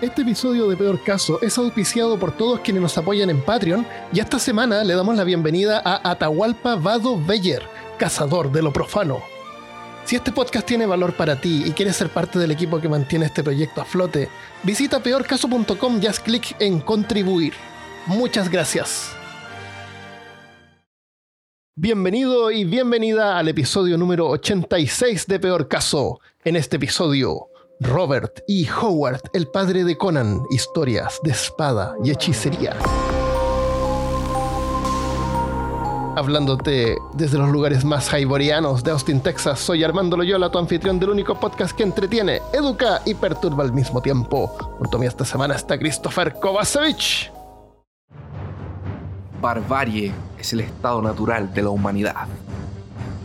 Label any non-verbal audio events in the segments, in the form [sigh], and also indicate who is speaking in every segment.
Speaker 1: Este episodio de Peor Caso es auspiciado por todos quienes nos apoyan en Patreon y esta semana le damos la bienvenida a Atahualpa Vado Beyer, cazador de lo profano. Si este podcast tiene valor para ti y quieres ser parte del equipo que mantiene este proyecto a flote, visita peorcaso.com y haz clic en contribuir. Muchas gracias. Bienvenido y bienvenida al episodio número 86 de Peor Caso. En este episodio, Robert y Howard, el padre de Conan, historias de espada y hechicería. Hablándote desde los lugares más haiborianos de Austin, Texas, soy Armando Loyola, tu anfitrión del único podcast que entretiene, educa y perturba al mismo tiempo. Junto a mí esta semana está Christopher Kovacevic.
Speaker 2: Barbarie es el estado natural de la humanidad.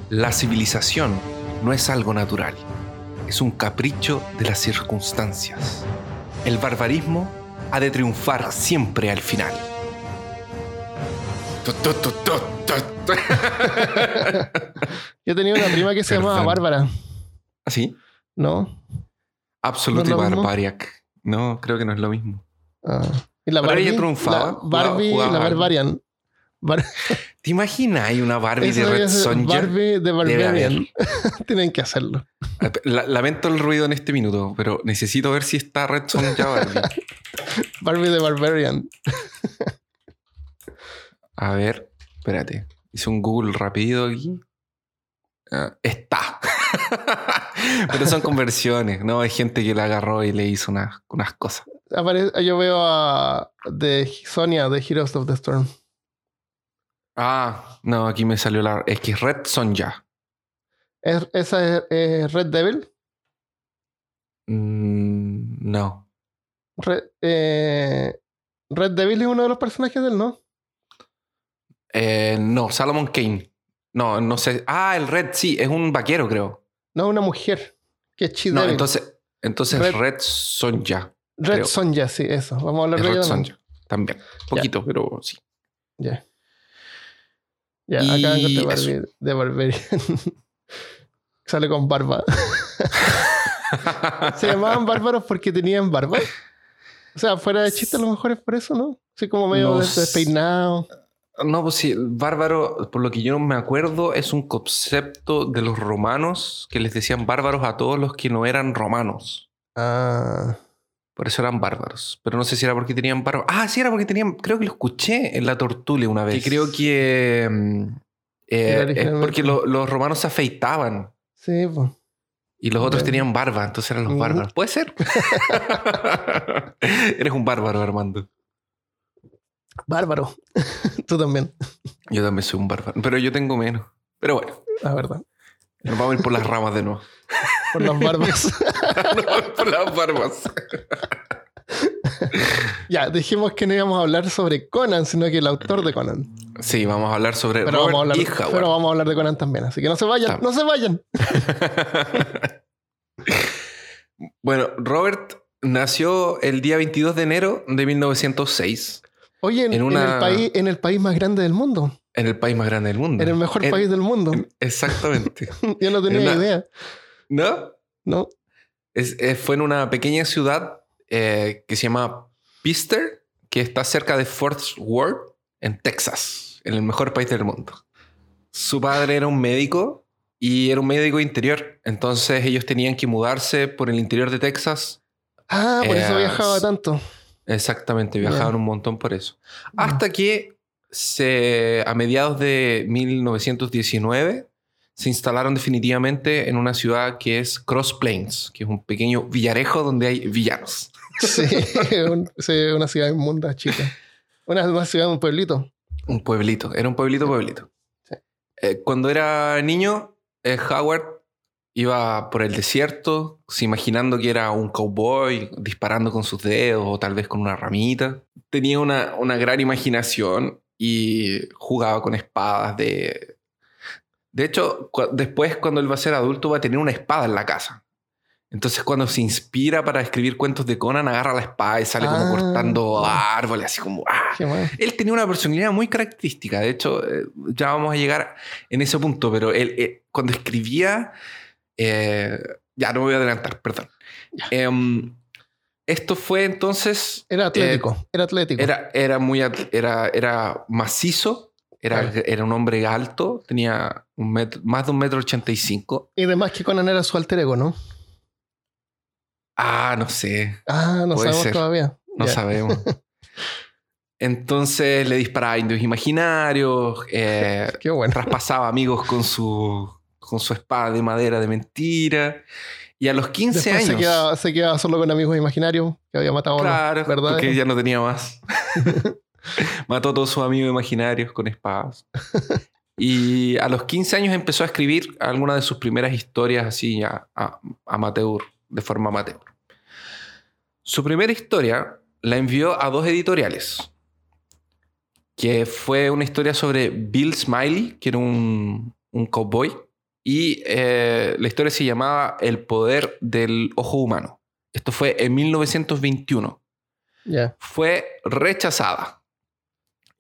Speaker 2: La civilización no es algo natural, es un capricho de las circunstancias. El barbarismo ha de triunfar siempre al final. [laughs]
Speaker 1: Yo tenía una prima que se llamaba. Bárbara,
Speaker 2: ¿Así?
Speaker 1: ¿no?
Speaker 2: Absolutely
Speaker 1: ¿No lo mismo?
Speaker 2: Barbariac. No, creo que no es lo mismo.
Speaker 1: Ah. Y la
Speaker 2: Pero
Speaker 1: Barbie,
Speaker 2: ella triunfaba,
Speaker 1: la Barbie, la
Speaker 2: Barbie.
Speaker 1: Barbarian. Bar-
Speaker 2: ¿Te imaginas? Hay una Barbie
Speaker 1: Eso
Speaker 2: de Red Sonja.
Speaker 1: Barbie de Barbarian. [laughs] Tienen que hacerlo.
Speaker 2: La- lamento el ruido en este minuto, pero necesito ver si está Red Sonja Barbie. [laughs]
Speaker 1: Barbie de Barbarian.
Speaker 2: A ver, espérate. Hice un Google rápido aquí. Ah, está. [laughs] Pero son conversiones, ¿no? Hay gente que la agarró y le hizo unas, unas cosas.
Speaker 1: Apare- yo veo a de Sonia de Heroes of the Storm.
Speaker 2: Ah, no, aquí me salió la. Es que es Red Sonja.
Speaker 1: ¿Es, ¿Esa es, es Red Devil?
Speaker 2: Mm, no.
Speaker 1: Red, eh, Red Devil es uno de los personajes del no.
Speaker 2: Eh, no, Salomon Kane. No, no sé. Ah, el Red, sí, es un vaquero, creo.
Speaker 1: No, una mujer. Que es Chi
Speaker 2: No, entonces, entonces
Speaker 1: Red-
Speaker 2: Red, Sonja.
Speaker 1: Red
Speaker 2: creo.
Speaker 1: Sonja, sí, eso. Vamos a hablar
Speaker 2: Es
Speaker 1: de
Speaker 2: Red. Sonja. También. Poquito, pero sí.
Speaker 1: Ya. Ya,
Speaker 2: Y.
Speaker 1: Barbie de Barbarian. Sale con barba. [laughs] Se llamaban bárbaros porque tenían barba. O sea, fuera de chiste, a lo mejor es por eso, ¿no? Así como medio despeinado.
Speaker 2: No, pues sí, bárbaro, por lo que yo no me acuerdo, es un concepto de los romanos que les decían bárbaros a todos los que no eran romanos.
Speaker 1: Ah,
Speaker 2: Por eso eran bárbaros. Pero no sé si era porque tenían barba. Ah, sí, era porque tenían. Creo que lo escuché en la Tortulia una vez. Que creo que. mm, eh, es porque lo- los romanos se afeitaban
Speaker 1: sí, pues.
Speaker 2: y los otros tenían barba, entonces eran los bárbaros. Puede ser. [laughs] Eres un bárbaro, Armando.
Speaker 1: Bárbaro. [laughs] Tú también,
Speaker 2: Yo también soy un bárbaro, pero yo tengo menos. Pero bueno,
Speaker 1: la verdad.
Speaker 2: nos vamos a ir por las ramas de nuevo.
Speaker 1: Por las barbas. [laughs]
Speaker 2: Por las barbas.
Speaker 1: ya, dijimos que no íbamos a hablar sobre Conan, sino que el autor de Conan.
Speaker 2: Sí, vamos a hablar sobre
Speaker 1: Pero,
Speaker 2: Robert
Speaker 1: vamos a, hablar,
Speaker 2: y Howard.
Speaker 1: pero vamos a hablar de Conan también. Así que no se vayan, no se vayan. [laughs]
Speaker 2: bueno, Robert nació el día 22 de enero de 1906
Speaker 1: Oye, en,
Speaker 2: En
Speaker 1: en el país, en el país más grande del mundo.
Speaker 2: en el país más grande del mundo.
Speaker 1: En el mejor
Speaker 2: En-
Speaker 1: país del mundo.
Speaker 2: Exactamente. [laughs]
Speaker 1: Yo no tenía
Speaker 2: en una-
Speaker 1: idea.
Speaker 2: ¿No?
Speaker 1: No.
Speaker 2: Es- eh, fue en una pequeña ciudad eh, que se llama Pister, que está cerca de Fort Worth, en Texas, en el mejor país del mundo. Su padre era un médico y era un médico interior. Entonces ellos tenían que mudarse por el interior de Texas.
Speaker 1: Ah, por eso
Speaker 2: Eh,
Speaker 1: viajaba tanto.
Speaker 2: Exactamente, viajaban un montón por eso. Hasta que se, a mediados de 1919 se instalaron definitivamente en una ciudad que es Cross Plains, que es un pequeño villarejo donde hay villanos.
Speaker 1: Sí, [laughs] un- sí, una ciudad inmunda, chica. Una, una ciudad, un pueblito.
Speaker 2: Un pueblito, era un pueblito, pueblito.
Speaker 1: Sí.
Speaker 2: Eh, cuando era niño, eh, Howard iba por el desierto, se imaginando que era un cowboy disparando con sus dedos o tal vez con una ramita. Tenía una, una gran imaginación y jugaba con espadas de... De hecho, cu- después cuando él va a ser adulto va a tener una espada en la casa. Entonces cuando se inspira para escribir cuentos de Conan, agarra la espada y sale como
Speaker 1: Ah.
Speaker 2: cortando árboles, así como... ¡ah! Él tenía una personalidad muy característica. De hecho, eh, ya vamos a llegar en ese punto, pero él eh, cuando escribía, eh, ya no me voy a adelantar, perdón. Em, Esto fue entonces.
Speaker 1: Era atlético. era atlético.
Speaker 2: Era, era muy. Era, era macizo. Era,
Speaker 1: Claro.
Speaker 2: era un hombre alto. Tenía un metro, más de un metro ochenta y cinco.
Speaker 1: Y además que Conan era su alter ego, ¿no?
Speaker 2: Ah, no sé.
Speaker 1: Ah, no
Speaker 2: Puede
Speaker 1: sabemos
Speaker 2: ser.
Speaker 1: todavía.
Speaker 2: No sabemos. [laughs] Entonces le disparaba a indios imaginarios. eh, [laughs]
Speaker 1: Qué bueno.
Speaker 2: traspasaba amigos con su, con su espada de madera de mentira. Y a los 15
Speaker 1: Después se
Speaker 2: años.
Speaker 1: quedaba, se quedaba solo con amigos imaginarios que había matado a
Speaker 2: Claro,
Speaker 1: los verdaderos.
Speaker 2: porque ya no tenía más. [laughs] Mató a todos sus amigos imaginarios con espadas. Y a los 15 años empezó a escribir algunas de sus primeras historias así a, a- amateur, de forma amateur. Su primera historia la envió a dos editoriales, que fue una historia sobre Bill Smiley, que era un, un cowboy, y eh, la historia se llamaba El poder del ojo humano. Esto fue en 1921
Speaker 1: Ya.
Speaker 2: fue rechazada.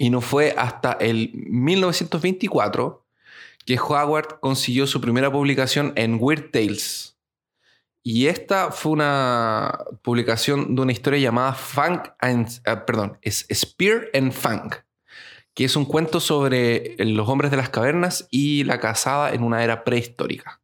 Speaker 2: Y no fue hasta el 1924 que Howard consiguió su primera publicación en Weird Tales. Y esta fue una publicación de una historia llamada Funk and, perdón, es Spear and Funk, que es un cuento sobre los hombres de las cavernas y la cazada en una era prehistórica.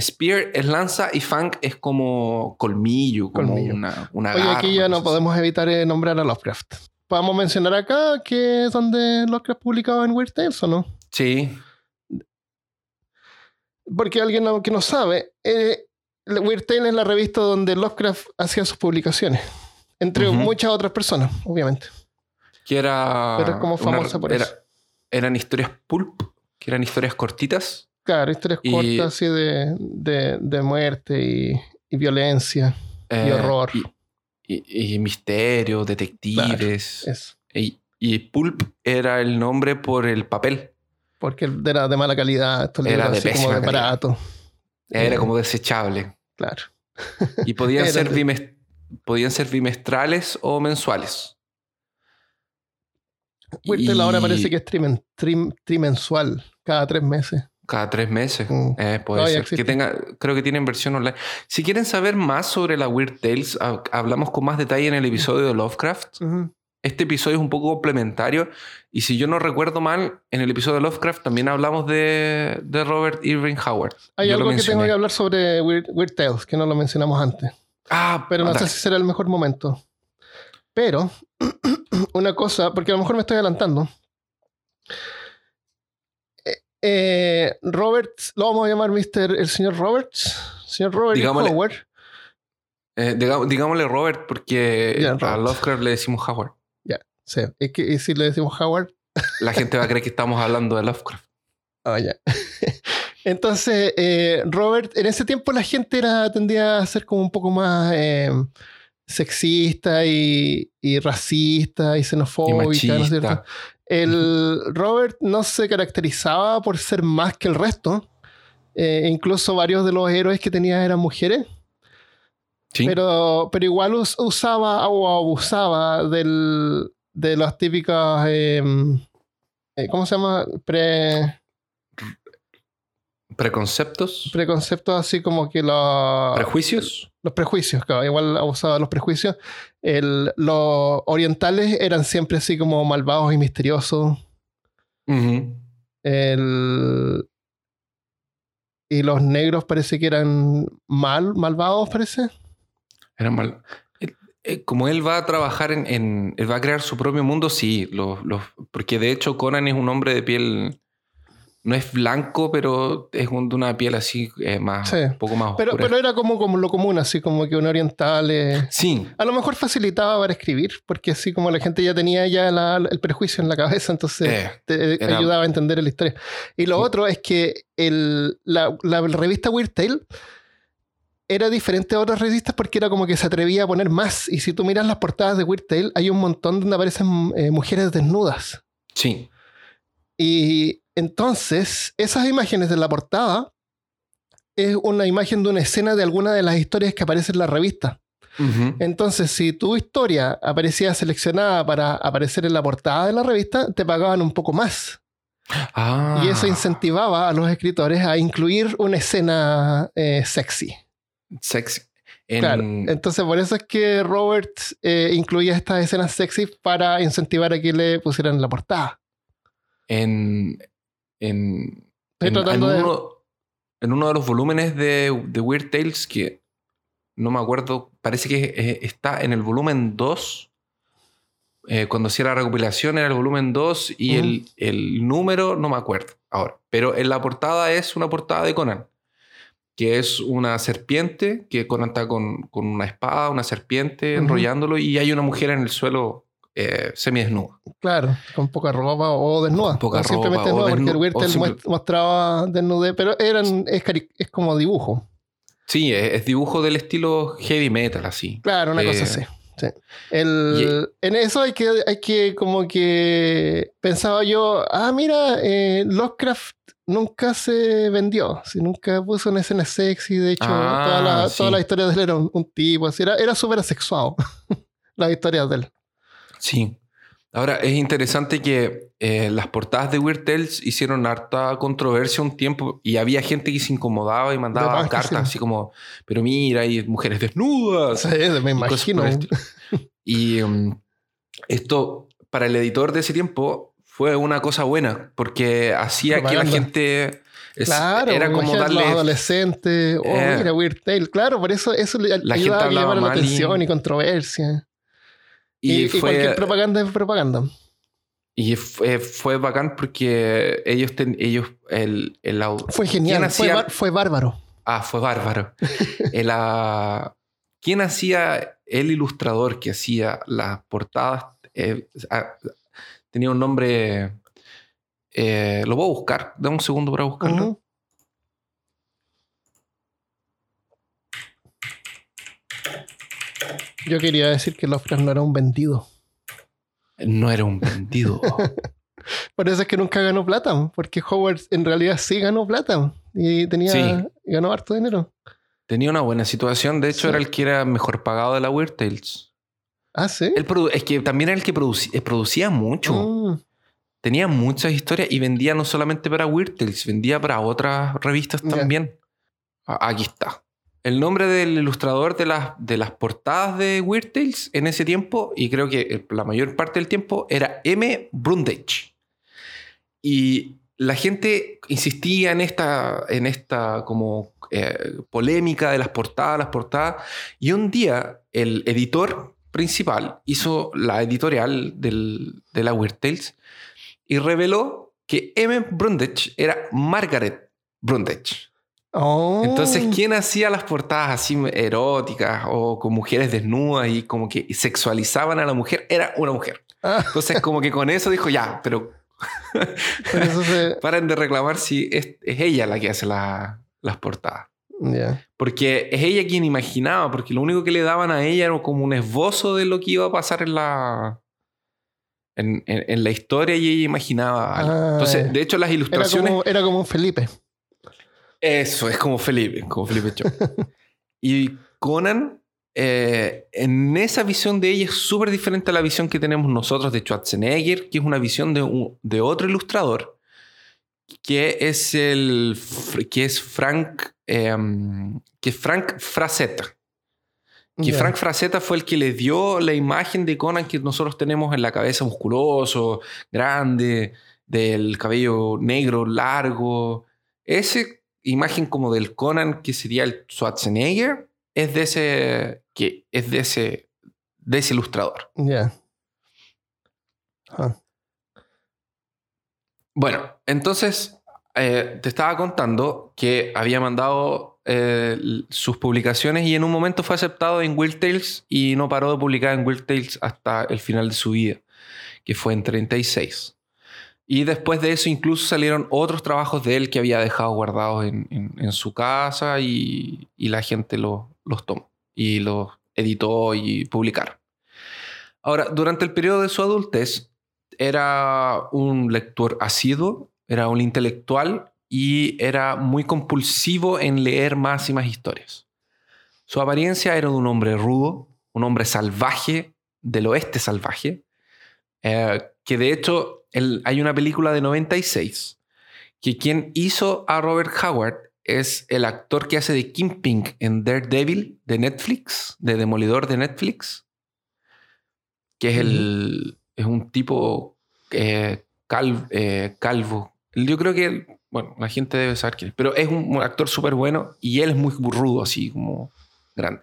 Speaker 2: Spear es lanza y Funk es como colmillo, como
Speaker 1: Colmillo.
Speaker 2: una, una
Speaker 1: Oye,
Speaker 2: garra,
Speaker 1: aquí ya no podemos evitar eh, nombrar a Lovecraft. Podemos mencionar acá que es donde Lovecraft publicaba en Weird Tales, ¿o no?
Speaker 2: Sí,
Speaker 1: Porque alguien que no sabe, eh, Weird Tales es la revista donde Lovecraft hacía sus publicaciones. Entre muchas otras personas, obviamente.
Speaker 2: que era.
Speaker 1: Pero es como
Speaker 2: una-
Speaker 1: famosa por
Speaker 2: era-
Speaker 1: eso.
Speaker 2: Eran historias pulp, que eran historias cortitas.
Speaker 1: Claro, historias
Speaker 2: Y-
Speaker 1: cortas así de, de, de muerte y, y violencia y
Speaker 2: eh,
Speaker 1: horror.
Speaker 2: Y, y- y misterio, detectives.
Speaker 1: Eso.
Speaker 2: Y, y pulp era el nombre por el papel.
Speaker 1: Porque era de mala calidad, estos
Speaker 2: Era de
Speaker 1: como de barato.
Speaker 2: Era
Speaker 1: Eh.
Speaker 2: como desechable.
Speaker 1: Claro.
Speaker 2: Y podían, [laughs]
Speaker 1: Era
Speaker 2: ser podían ser bimestrales o mensuales.
Speaker 1: Weird Tales ahora
Speaker 2: Y
Speaker 1: parece que es trimen- trim- trimensual, cada tres meses.
Speaker 2: Cada tres meses.
Speaker 1: Mm.
Speaker 2: Eh, puede
Speaker 1: Todavía
Speaker 2: ser. Que tenga, creo que tienen versión online. Si quieren saber más sobre la Weird Tales, ha- hablamos con más detalle en el episodio de Lovecraft. Este episodio es un poco complementario. Y si yo no recuerdo mal, en el episodio de Lovecraft también hablamos de, de Robert Irving Howard.
Speaker 1: Hay
Speaker 2: Yo
Speaker 1: algo que tengo que hablar sobre Weird, Weird Tales, que no lo mencionamos antes.
Speaker 2: Ah,
Speaker 1: Pero no sé si será el mejor momento. Pero, [clears throat] una cosa, porque a lo mejor me estoy adelantando. Eh, Roberts, lo vamos a llamar Mr. el señor Roberts. Señor Robert.
Speaker 2: Digámosle-
Speaker 1: Howard.
Speaker 2: Eh, digámosle Robert porque
Speaker 1: Ya,
Speaker 2: a
Speaker 1: Robert.
Speaker 2: Lovecraft le decimos Howard.
Speaker 1: Sí, es que y si le decimos Howard, [laughs]
Speaker 2: La gente va a creer que estamos hablando de Lovecraft.
Speaker 1: Ah, ya. [laughs] Entonces, eh, Robert, en ese tiempo la gente era, tendía a ser como un poco más eh, sexista y, y racista y
Speaker 2: Y
Speaker 1: xenofóbica, ¿no es cierto? El Robert no se caracterizaba por ser más que el resto. Eh, incluso varios de los héroes que tenía eran mujeres,
Speaker 2: Sí.
Speaker 1: pero, pero igual us- usaba o abusaba del, de las típicas, eh, eh, ¿cómo se llama? Pre,
Speaker 2: Preconceptos.
Speaker 1: preconceptos así como que la-
Speaker 2: Prejuicios.
Speaker 1: los prejuicios, claro, igual abusaba de los prejuicios. El- los orientales eran siempre así como malvados y misteriosos. El- y los negros parece que eran mal, malvados, parece.
Speaker 2: Era mal. Eh, eh, Como él va a trabajar en, en- Él va a crear su propio mundo, sí. Los, los- porque de hecho Conan es un hombre de piel... No es blanco, pero es un- de una piel así eh, más...
Speaker 1: Sí.
Speaker 2: Un poco más
Speaker 1: Pero,
Speaker 2: oscura.
Speaker 1: pero era como, como lo común, así como que un oriental eh,
Speaker 2: Sí.
Speaker 1: a lo mejor facilitaba para escribir, porque así como la gente ya tenía ya la- el prejuicio en la cabeza, entonces
Speaker 2: Eh,
Speaker 1: te
Speaker 2: era-
Speaker 1: ayudaba a entender la historia. Y lo
Speaker 2: Sí.
Speaker 1: otro es que el- la, la revista Weird Tale era diferente a otras revistas porque era como que se atrevía a poner más. Y si tú miras las portadas de Weird Tale, hay un montón donde aparecen mujeres desnudas.
Speaker 2: sí.
Speaker 1: Y entonces, esas imágenes de la portada es una imagen de una escena de alguna de las historias que aparece en la revista. Entonces, si tu historia aparecía seleccionada para aparecer en la portada de la revista, te pagaban un poco más.
Speaker 2: Ah.
Speaker 1: Y eso incentivaba a los escritores a incluir una escena eh, sexy.
Speaker 2: Sexy. En-
Speaker 1: Claro, entonces por eso es que Robert eh, incluía estas escenas sexy para incentivar a que le pusieran la portada.
Speaker 2: en, en, en- en
Speaker 1: de-
Speaker 2: uno, en uno de los volúmenes de, de Weird Tales que no me acuerdo, parece que está en el volumen 2. eh, cuando hacía la recopilación era el volumen 2 y el, el número no me acuerdo ahora. Pero en la portada es una portada de Conan, que es una serpiente, que Conan está con, con una espada, una serpiente enrollándolo y hay una mujer en el suelo eh, semidesnuda.
Speaker 1: Claro, con poca ropa o desnuda.
Speaker 2: Poca
Speaker 1: o simplemente
Speaker 2: ropa, o
Speaker 1: desnuda, porque el
Speaker 2: desnu-
Speaker 1: Weird
Speaker 2: o
Speaker 1: Tale
Speaker 2: simple-
Speaker 1: mostraba desnudez, pero eran, es, como dibujo.
Speaker 2: Sí, es, es dibujo del estilo heavy metal, así.
Speaker 1: Claro, una
Speaker 2: Eh,
Speaker 1: cosa así. sí. El- En eso hay que, hay que como que pensaba yo, ah, mira, eh, Lovecraft nunca se vendió, si nunca puso una escena sexy, de hecho,
Speaker 2: Ah,
Speaker 1: toda, la,
Speaker 2: sí.
Speaker 1: toda la historia de él era un, un tipo, así, era, era súper asexuado, [laughs] la historia de él.
Speaker 2: Sí. Ahora, es interesante que eh, las portadas de Weird Tales hicieron harta controversia un tiempo y había gente que se incomodaba y mandaba cartas
Speaker 1: sí.
Speaker 2: así como, pero mira, hay mujeres desnudas.
Speaker 1: Sí, me imagino.
Speaker 2: Y um, esto, para el editor de ese tiempo, fue una cosa buena porque hacía que la
Speaker 1: Propaganda.
Speaker 2: gente... es-
Speaker 1: Claro,
Speaker 2: era como
Speaker 1: imagínate los
Speaker 2: darle...
Speaker 1: adolescentes, oh,
Speaker 2: Eh.
Speaker 1: mira, Weird Tale, claro, por eso eso le
Speaker 2: La
Speaker 1: ayudaba
Speaker 2: gente
Speaker 1: a la
Speaker 2: mal y-
Speaker 1: atención y controversia. Y,
Speaker 2: Y,
Speaker 1: y
Speaker 2: fue,
Speaker 1: cualquier propaganda es propaganda.
Speaker 2: y fue, fue bacán porque ellos, ten- ellos el, el,
Speaker 1: Fue genial,
Speaker 2: ¿Quién
Speaker 1: fue,
Speaker 2: hacía-
Speaker 1: fue bárbaro.
Speaker 2: Ah, fue bárbaro. [laughs] El, ah, ¿Quién hacía el ilustrador que hacía las portadas? Eh, ah, tenía un nombre. eh, lo voy a buscar. Dame un segundo para buscarlo.
Speaker 1: Yo quería decir que Lovecraft no era un vendido.
Speaker 2: No era un vendido. [laughs]
Speaker 1: Por eso es que nunca ganó plata, porque Howard en realidad sí ganó plata y tenía
Speaker 2: Sí.
Speaker 1: ganó harto dinero.
Speaker 2: Tenía una buena situación. De hecho,
Speaker 1: Sí.
Speaker 2: era el que era mejor pagado de la Weird Tales.
Speaker 1: Ah, sí.
Speaker 2: Él es que también era el que produci- eh, producía mucho.
Speaker 1: Mm,
Speaker 2: Tenía muchas historias y vendía no solamente para Weird Tales, vendía para otras revistas también. Aquí está. El nombre del ilustrador de las, de las portadas de Weird Tales en ese tiempo, y creo que el- la mayor parte del tiempo, era M. Brundage. Y la gente insistía en esta, en esta como eh, polémica de las portadas, las portadas. Y un día el editor principal hizo la editorial del- de la Weird Tales y reveló que M. Brundage era Margaret Brundage.
Speaker 1: Oh.
Speaker 2: Entonces, ¿quién hacía las portadas así eróticas o con mujeres desnudas y como que sexualizaban a la mujer? Era una mujer.
Speaker 1: Ah,
Speaker 2: Entonces, como que con eso dijo, ya, pero [laughs]
Speaker 1: eso se- [laughs]
Speaker 2: paren de reclamar si es, es ella la que hace la- las portadas.
Speaker 1: ya.
Speaker 2: Porque es ella quien imaginaba, porque lo único que le daban a ella era como un esbozo de lo que iba a pasar en la, en, en- en la historia y ella imaginaba algo.
Speaker 1: Ah,
Speaker 2: Entonces, de hecho, las
Speaker 1: Era
Speaker 2: ilustraciones...
Speaker 1: como, era como un Felipe.
Speaker 2: Eso, es como Felipe, como Felipe Cho. [laughs] y Conan, eh, en esa visión de ella es súper diferente a la visión que tenemos nosotros de Schwarzenegger, que es una visión de, un- de otro ilustrador, que es el que es Frank, em, que es Frank Frazetta. Que. Frank Frazetta fue el que le dio la imagen de Conan que nosotros tenemos en la cabeza musculoso, grande, del cabello negro, largo. Esa imagen como del Conan que sería el Schwarzenegger es de ese, que es de ese, de ese ilustrador.
Speaker 1: Ya. Ah,
Speaker 2: Bueno, entonces eh, te estaba contando que había mandado eh, sus publicaciones y en un momento fue aceptado en Weird Tales y no paró de publicar en Weird Tales hasta el final de su vida, que fue en 36. Y después de eso incluso salieron otros trabajos de él que había dejado guardados en, en- su casa y, y la gente lo- los tomó y los editó y publicaron. Ahora, durante el periodo de su adultez, era un lector asiduo, era un intelectual y era muy compulsivo en leer más y más historias. Su apariencia era de un hombre rudo, un hombre salvaje, del oeste salvaje, eh, que de hecho el- hay una película de 96 que quien hizo a Robert Howard es el actor que hace de Kingpin en Daredevil de Netflix, de Demolidor de Netflix, que es, el, es un tipo eh, eh, calvo. Yo creo que, bueno, la gente debe saber quién es, pero es un actor súper bueno y él es muy rudo, así como grande.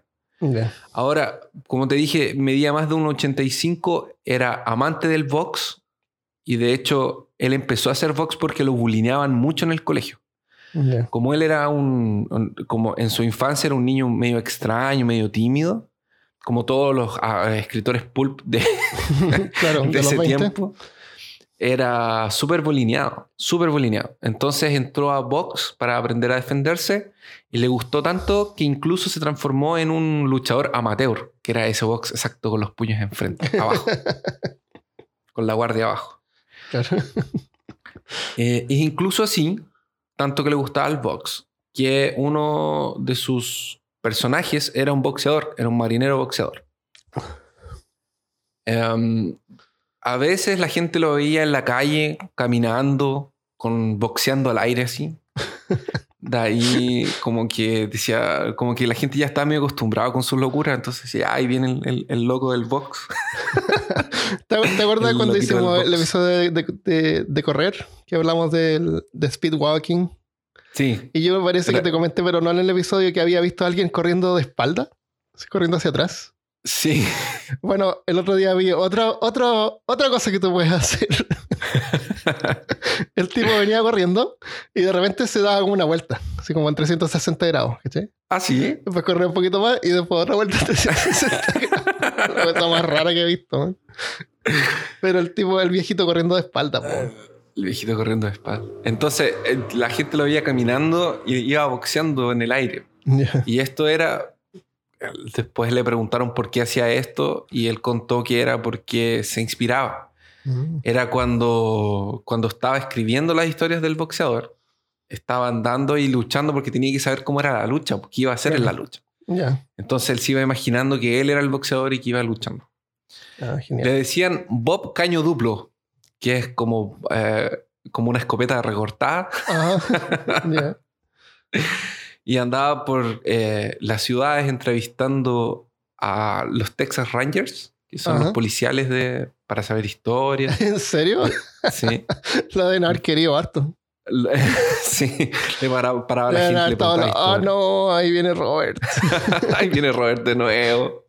Speaker 2: Ahora, como te dije, medía más de un 85, era amante del box y de hecho él empezó a hacer box porque lo bulineaban mucho en el colegio. Como él era un, como en su infancia era un niño medio extraño, medio tímido, como todos los ah, escritores pulp de, [laughs] de, ese tiempo, era súper bolineado, súper bolineado. Entonces entró a box para aprender a defenderse y le gustó tanto que incluso se transformó en un luchador amateur, que era ese box exacto con los puños enfrente, abajo, [laughs] con la guardia abajo. Claro. [laughs] Eh, incluso así, tanto que le gustaba el box, que uno de sus personajes era un boxeador, era un marinero boxeador. [laughs] Em, a veces la gente lo veía en la calle, caminando, con boxeando al aire así. [laughs] De ahí como que decía, como que la gente ya está medio acostumbrada con su locura, entonces decía, ahí viene el, loco del box. [laughs]
Speaker 1: ¿Te, acuerdas cuando hicimos el episodio de, correr? Que hablamos de speed walking.
Speaker 2: Sí.
Speaker 1: Y yo me parece que te comenté, pero no en el episodio, que había visto a alguien corriendo de espalda, corriendo hacia atrás.
Speaker 2: Sí. [laughs]
Speaker 1: Bueno, el otro día vi otra, otra, otra cosa que tú puedes hacer. [laughs] el tipo venía corriendo y de repente se daba como una vuelta, así como en 360 grados, ¿cachai?
Speaker 2: Ah, sí.
Speaker 1: Después corría un poquito más y después otra vuelta [laughs] en 360 grados. La cosa más rara que he visto. Pero el tipo, el viejito corriendo de espalda.
Speaker 2: El viejito corriendo de espalda. Entonces, eh, la gente lo veía caminando y iba boxeando en el aire. Y esto era después le preguntaron por qué hacía esto y él contó que era porque se inspiraba. Mm. Era cuando, cuando estaba escribiendo las historias del boxeador, estaba andando y luchando porque tenía que saber cómo era la lucha, qué iba a hacer en la lucha. Entonces él se iba imaginando que él era el boxeador y que iba luchando. Ah, le decían Bob Caño Duplo, que es como, eh, como una escopeta recortada. [laughs] [laughs] y andaba por eh, las ciudades entrevistando a los Texas Rangers, que son los policiales de, para saber historias. [laughs]
Speaker 1: ¿En serio?
Speaker 2: Sí. [laughs]
Speaker 1: Lo de haber querido harto. [laughs]
Speaker 2: sí, para, para la gente.
Speaker 1: Ah, no, ahí viene Robert.
Speaker 2: ahí viene Robert de nuevo.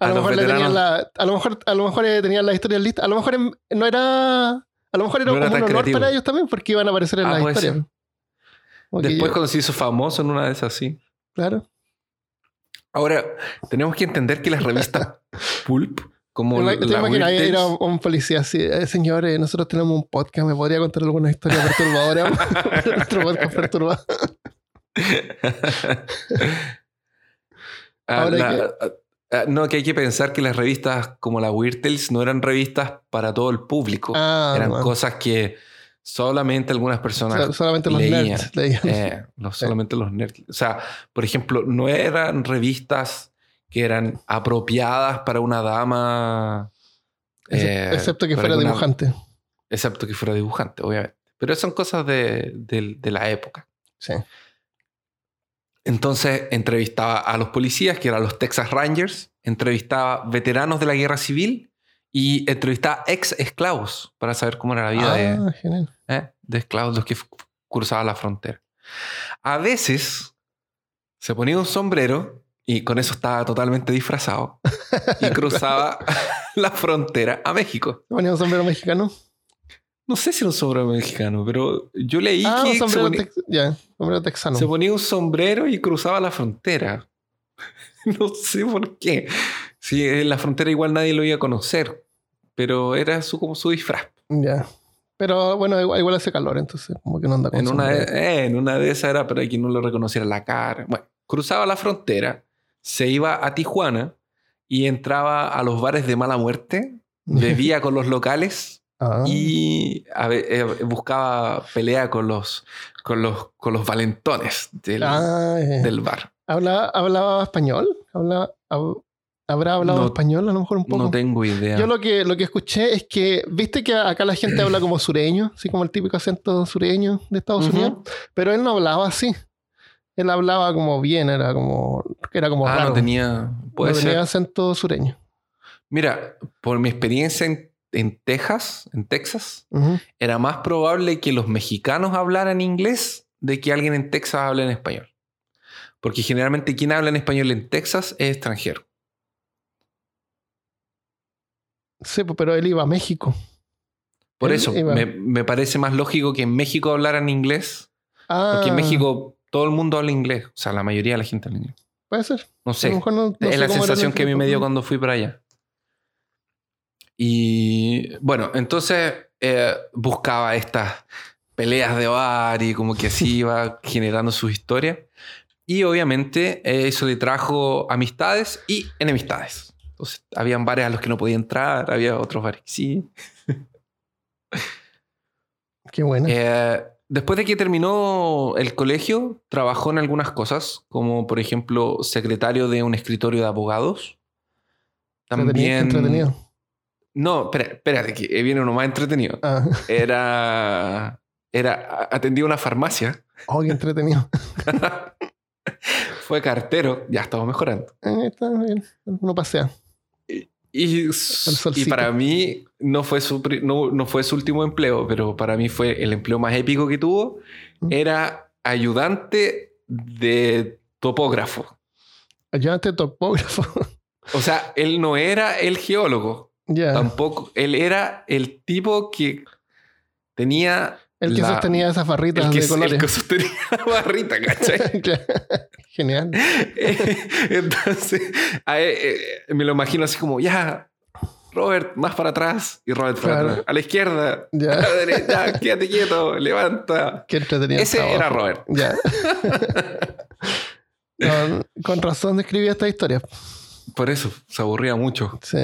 Speaker 1: A, lo mejor la, a lo mejor a lo mejor tenían la historia lista. A lo mejor no era. A lo mejor era como un honor para ellos también porque iban a aparecer en ah, la historia.
Speaker 2: Después cuando se hizo famoso en una de esas, sí.
Speaker 1: Claro.
Speaker 2: Ahora, tenemos que entender que las revistas [laughs] Pulp, como
Speaker 1: la, la que era un policía así, eh, señores, nosotros tenemos un podcast, ¿me podría contar alguna historia perturbadora? [laughs] [laughs] Nuestro podcast perturbado.
Speaker 2: Ah, Ahora ah, no, que hay que pensar que las revistas como la Weird Tales no eran revistas para todo el público. Ah, eran cosas que Solamente algunas personas.
Speaker 1: solamente los nerds
Speaker 2: eh, solamente los nerds. O sea, por ejemplo, no eran revistas que eran apropiadas para una dama.
Speaker 1: Eh, excepto que fuera dibujante.
Speaker 2: Excepto que fuera dibujante, obviamente. Pero son cosas de, de, la época.
Speaker 1: Sí.
Speaker 2: Entonces entrevistaba a los policías, que eran los Texas Rangers, entrevistaba veteranos de la guerra civil y entrevistaba ex esclavos para saber cómo era la vida de,
Speaker 1: ah,
Speaker 2: ¿eh? de esclavos los que cruzaban la frontera. A veces se ponía un sombrero y con eso estaba totalmente disfrazado y [laughs] cruzaba [laughs] la frontera a México.
Speaker 1: ¿Se ponía un sombrero mexicano?
Speaker 2: No sé si era un sombrero mexicano, pero yo leí
Speaker 1: ah,
Speaker 2: que
Speaker 1: un sombrero, se ponía, sombrero texano.
Speaker 2: Se ponía un sombrero y cruzaba la frontera. [laughs] no sé por qué. Sí, en la frontera igual nadie lo iba a conocer, pero era su, como su disfraz.
Speaker 1: Ya. Pero bueno, igual, hace calor, entonces como que no anda con
Speaker 2: en una, eh, en una de esas era para que no le reconociera la cara. Bueno, cruzaba la frontera, se iba a Tijuana y entraba a los bares de mala muerte, bebía [laughs] con los locales ah. y eh, buscaba pelea con los, con los, con los valentones del, ah, del bar.
Speaker 1: ¿Hablaba, ¿Hablaba español? ¿Hablaba, ¿Habrá hablado español a lo mejor un poco?
Speaker 2: No tengo idea.
Speaker 1: Yo lo que, lo que escuché es que, viste que acá la gente habla como sureño, así como el típico acento sureño de Estados Unidos, pero él no hablaba así. Él hablaba como bien, era como. Era como
Speaker 2: Ah,
Speaker 1: raro.
Speaker 2: no tenía. Puede
Speaker 1: No
Speaker 2: ser.
Speaker 1: tenía acento sureño.
Speaker 2: Mira, por mi experiencia en, en Texas, en Texas, era más probable que los mexicanos hablaran inglés de que alguien en Texas hable en español. Porque generalmente quien habla en español en Texas es extranjero.
Speaker 1: Sí, pues, pero él iba a México.
Speaker 2: Por
Speaker 1: Él
Speaker 2: eso me, me parece más lógico que en México hablaran inglés.
Speaker 1: Ah,
Speaker 2: Porque en México todo el mundo habla inglés. O sea, la mayoría de la gente habla inglés.
Speaker 1: Puede ser.
Speaker 2: No sé.
Speaker 1: no- no
Speaker 2: es
Speaker 1: sé
Speaker 2: la sensación que a mí me dio cuando fui para allá. Y bueno, entonces eh, buscaba estas peleas de bar y como que así [laughs] iba generando sus historias. Y obviamente eh, eso le trajo amistades y enemistades. Entonces, habían bares a los que no podía entrar, había otros bares que sí. [laughs]
Speaker 1: Qué bueno.
Speaker 2: Eh, después de que terminó el colegio, trabajó en algunas cosas, como por ejemplo secretario de un escritorio de abogados. También.
Speaker 1: Entretenido.
Speaker 2: No, espérate, que viene uno más entretenido.
Speaker 1: Ah, [laughs]
Speaker 2: Era. Era. Atendía una farmacia.
Speaker 1: oh, qué entretenido. [laughs]
Speaker 2: Fue cartero. Ya estamos mejorando.
Speaker 1: Eh, está bien. Uno pasea.
Speaker 2: Y, para mí no fue, su, no, no fue su último empleo, pero para mí fue el empleo más épico que tuvo.
Speaker 1: Mm.
Speaker 2: Era ayudante de topógrafo.
Speaker 1: Ayudante topógrafo. [laughs]
Speaker 2: O sea, él no era el geólogo, tampoco. Él era el tipo que tenía.
Speaker 1: El que
Speaker 2: la-
Speaker 1: sostenía esas barritas
Speaker 2: el que,
Speaker 1: de
Speaker 2: el
Speaker 1: colores.
Speaker 2: que sostenía la [laughs] barrita, ¿cachai? [laughs]
Speaker 1: Genial. [laughs]
Speaker 2: Entonces, a él, eh, me lo imagino así como, ya, Robert, más para atrás. Y Robert para atrás. A la izquierda.
Speaker 1: Ya.
Speaker 2: A la derecha. quédate quieto. Levanta.
Speaker 1: Qué entretenido.
Speaker 2: Ese
Speaker 1: trabajo.
Speaker 2: era Robert.
Speaker 1: Ya. No, con razón describía esta historia.
Speaker 2: Por eso se aburría mucho.
Speaker 1: Sí.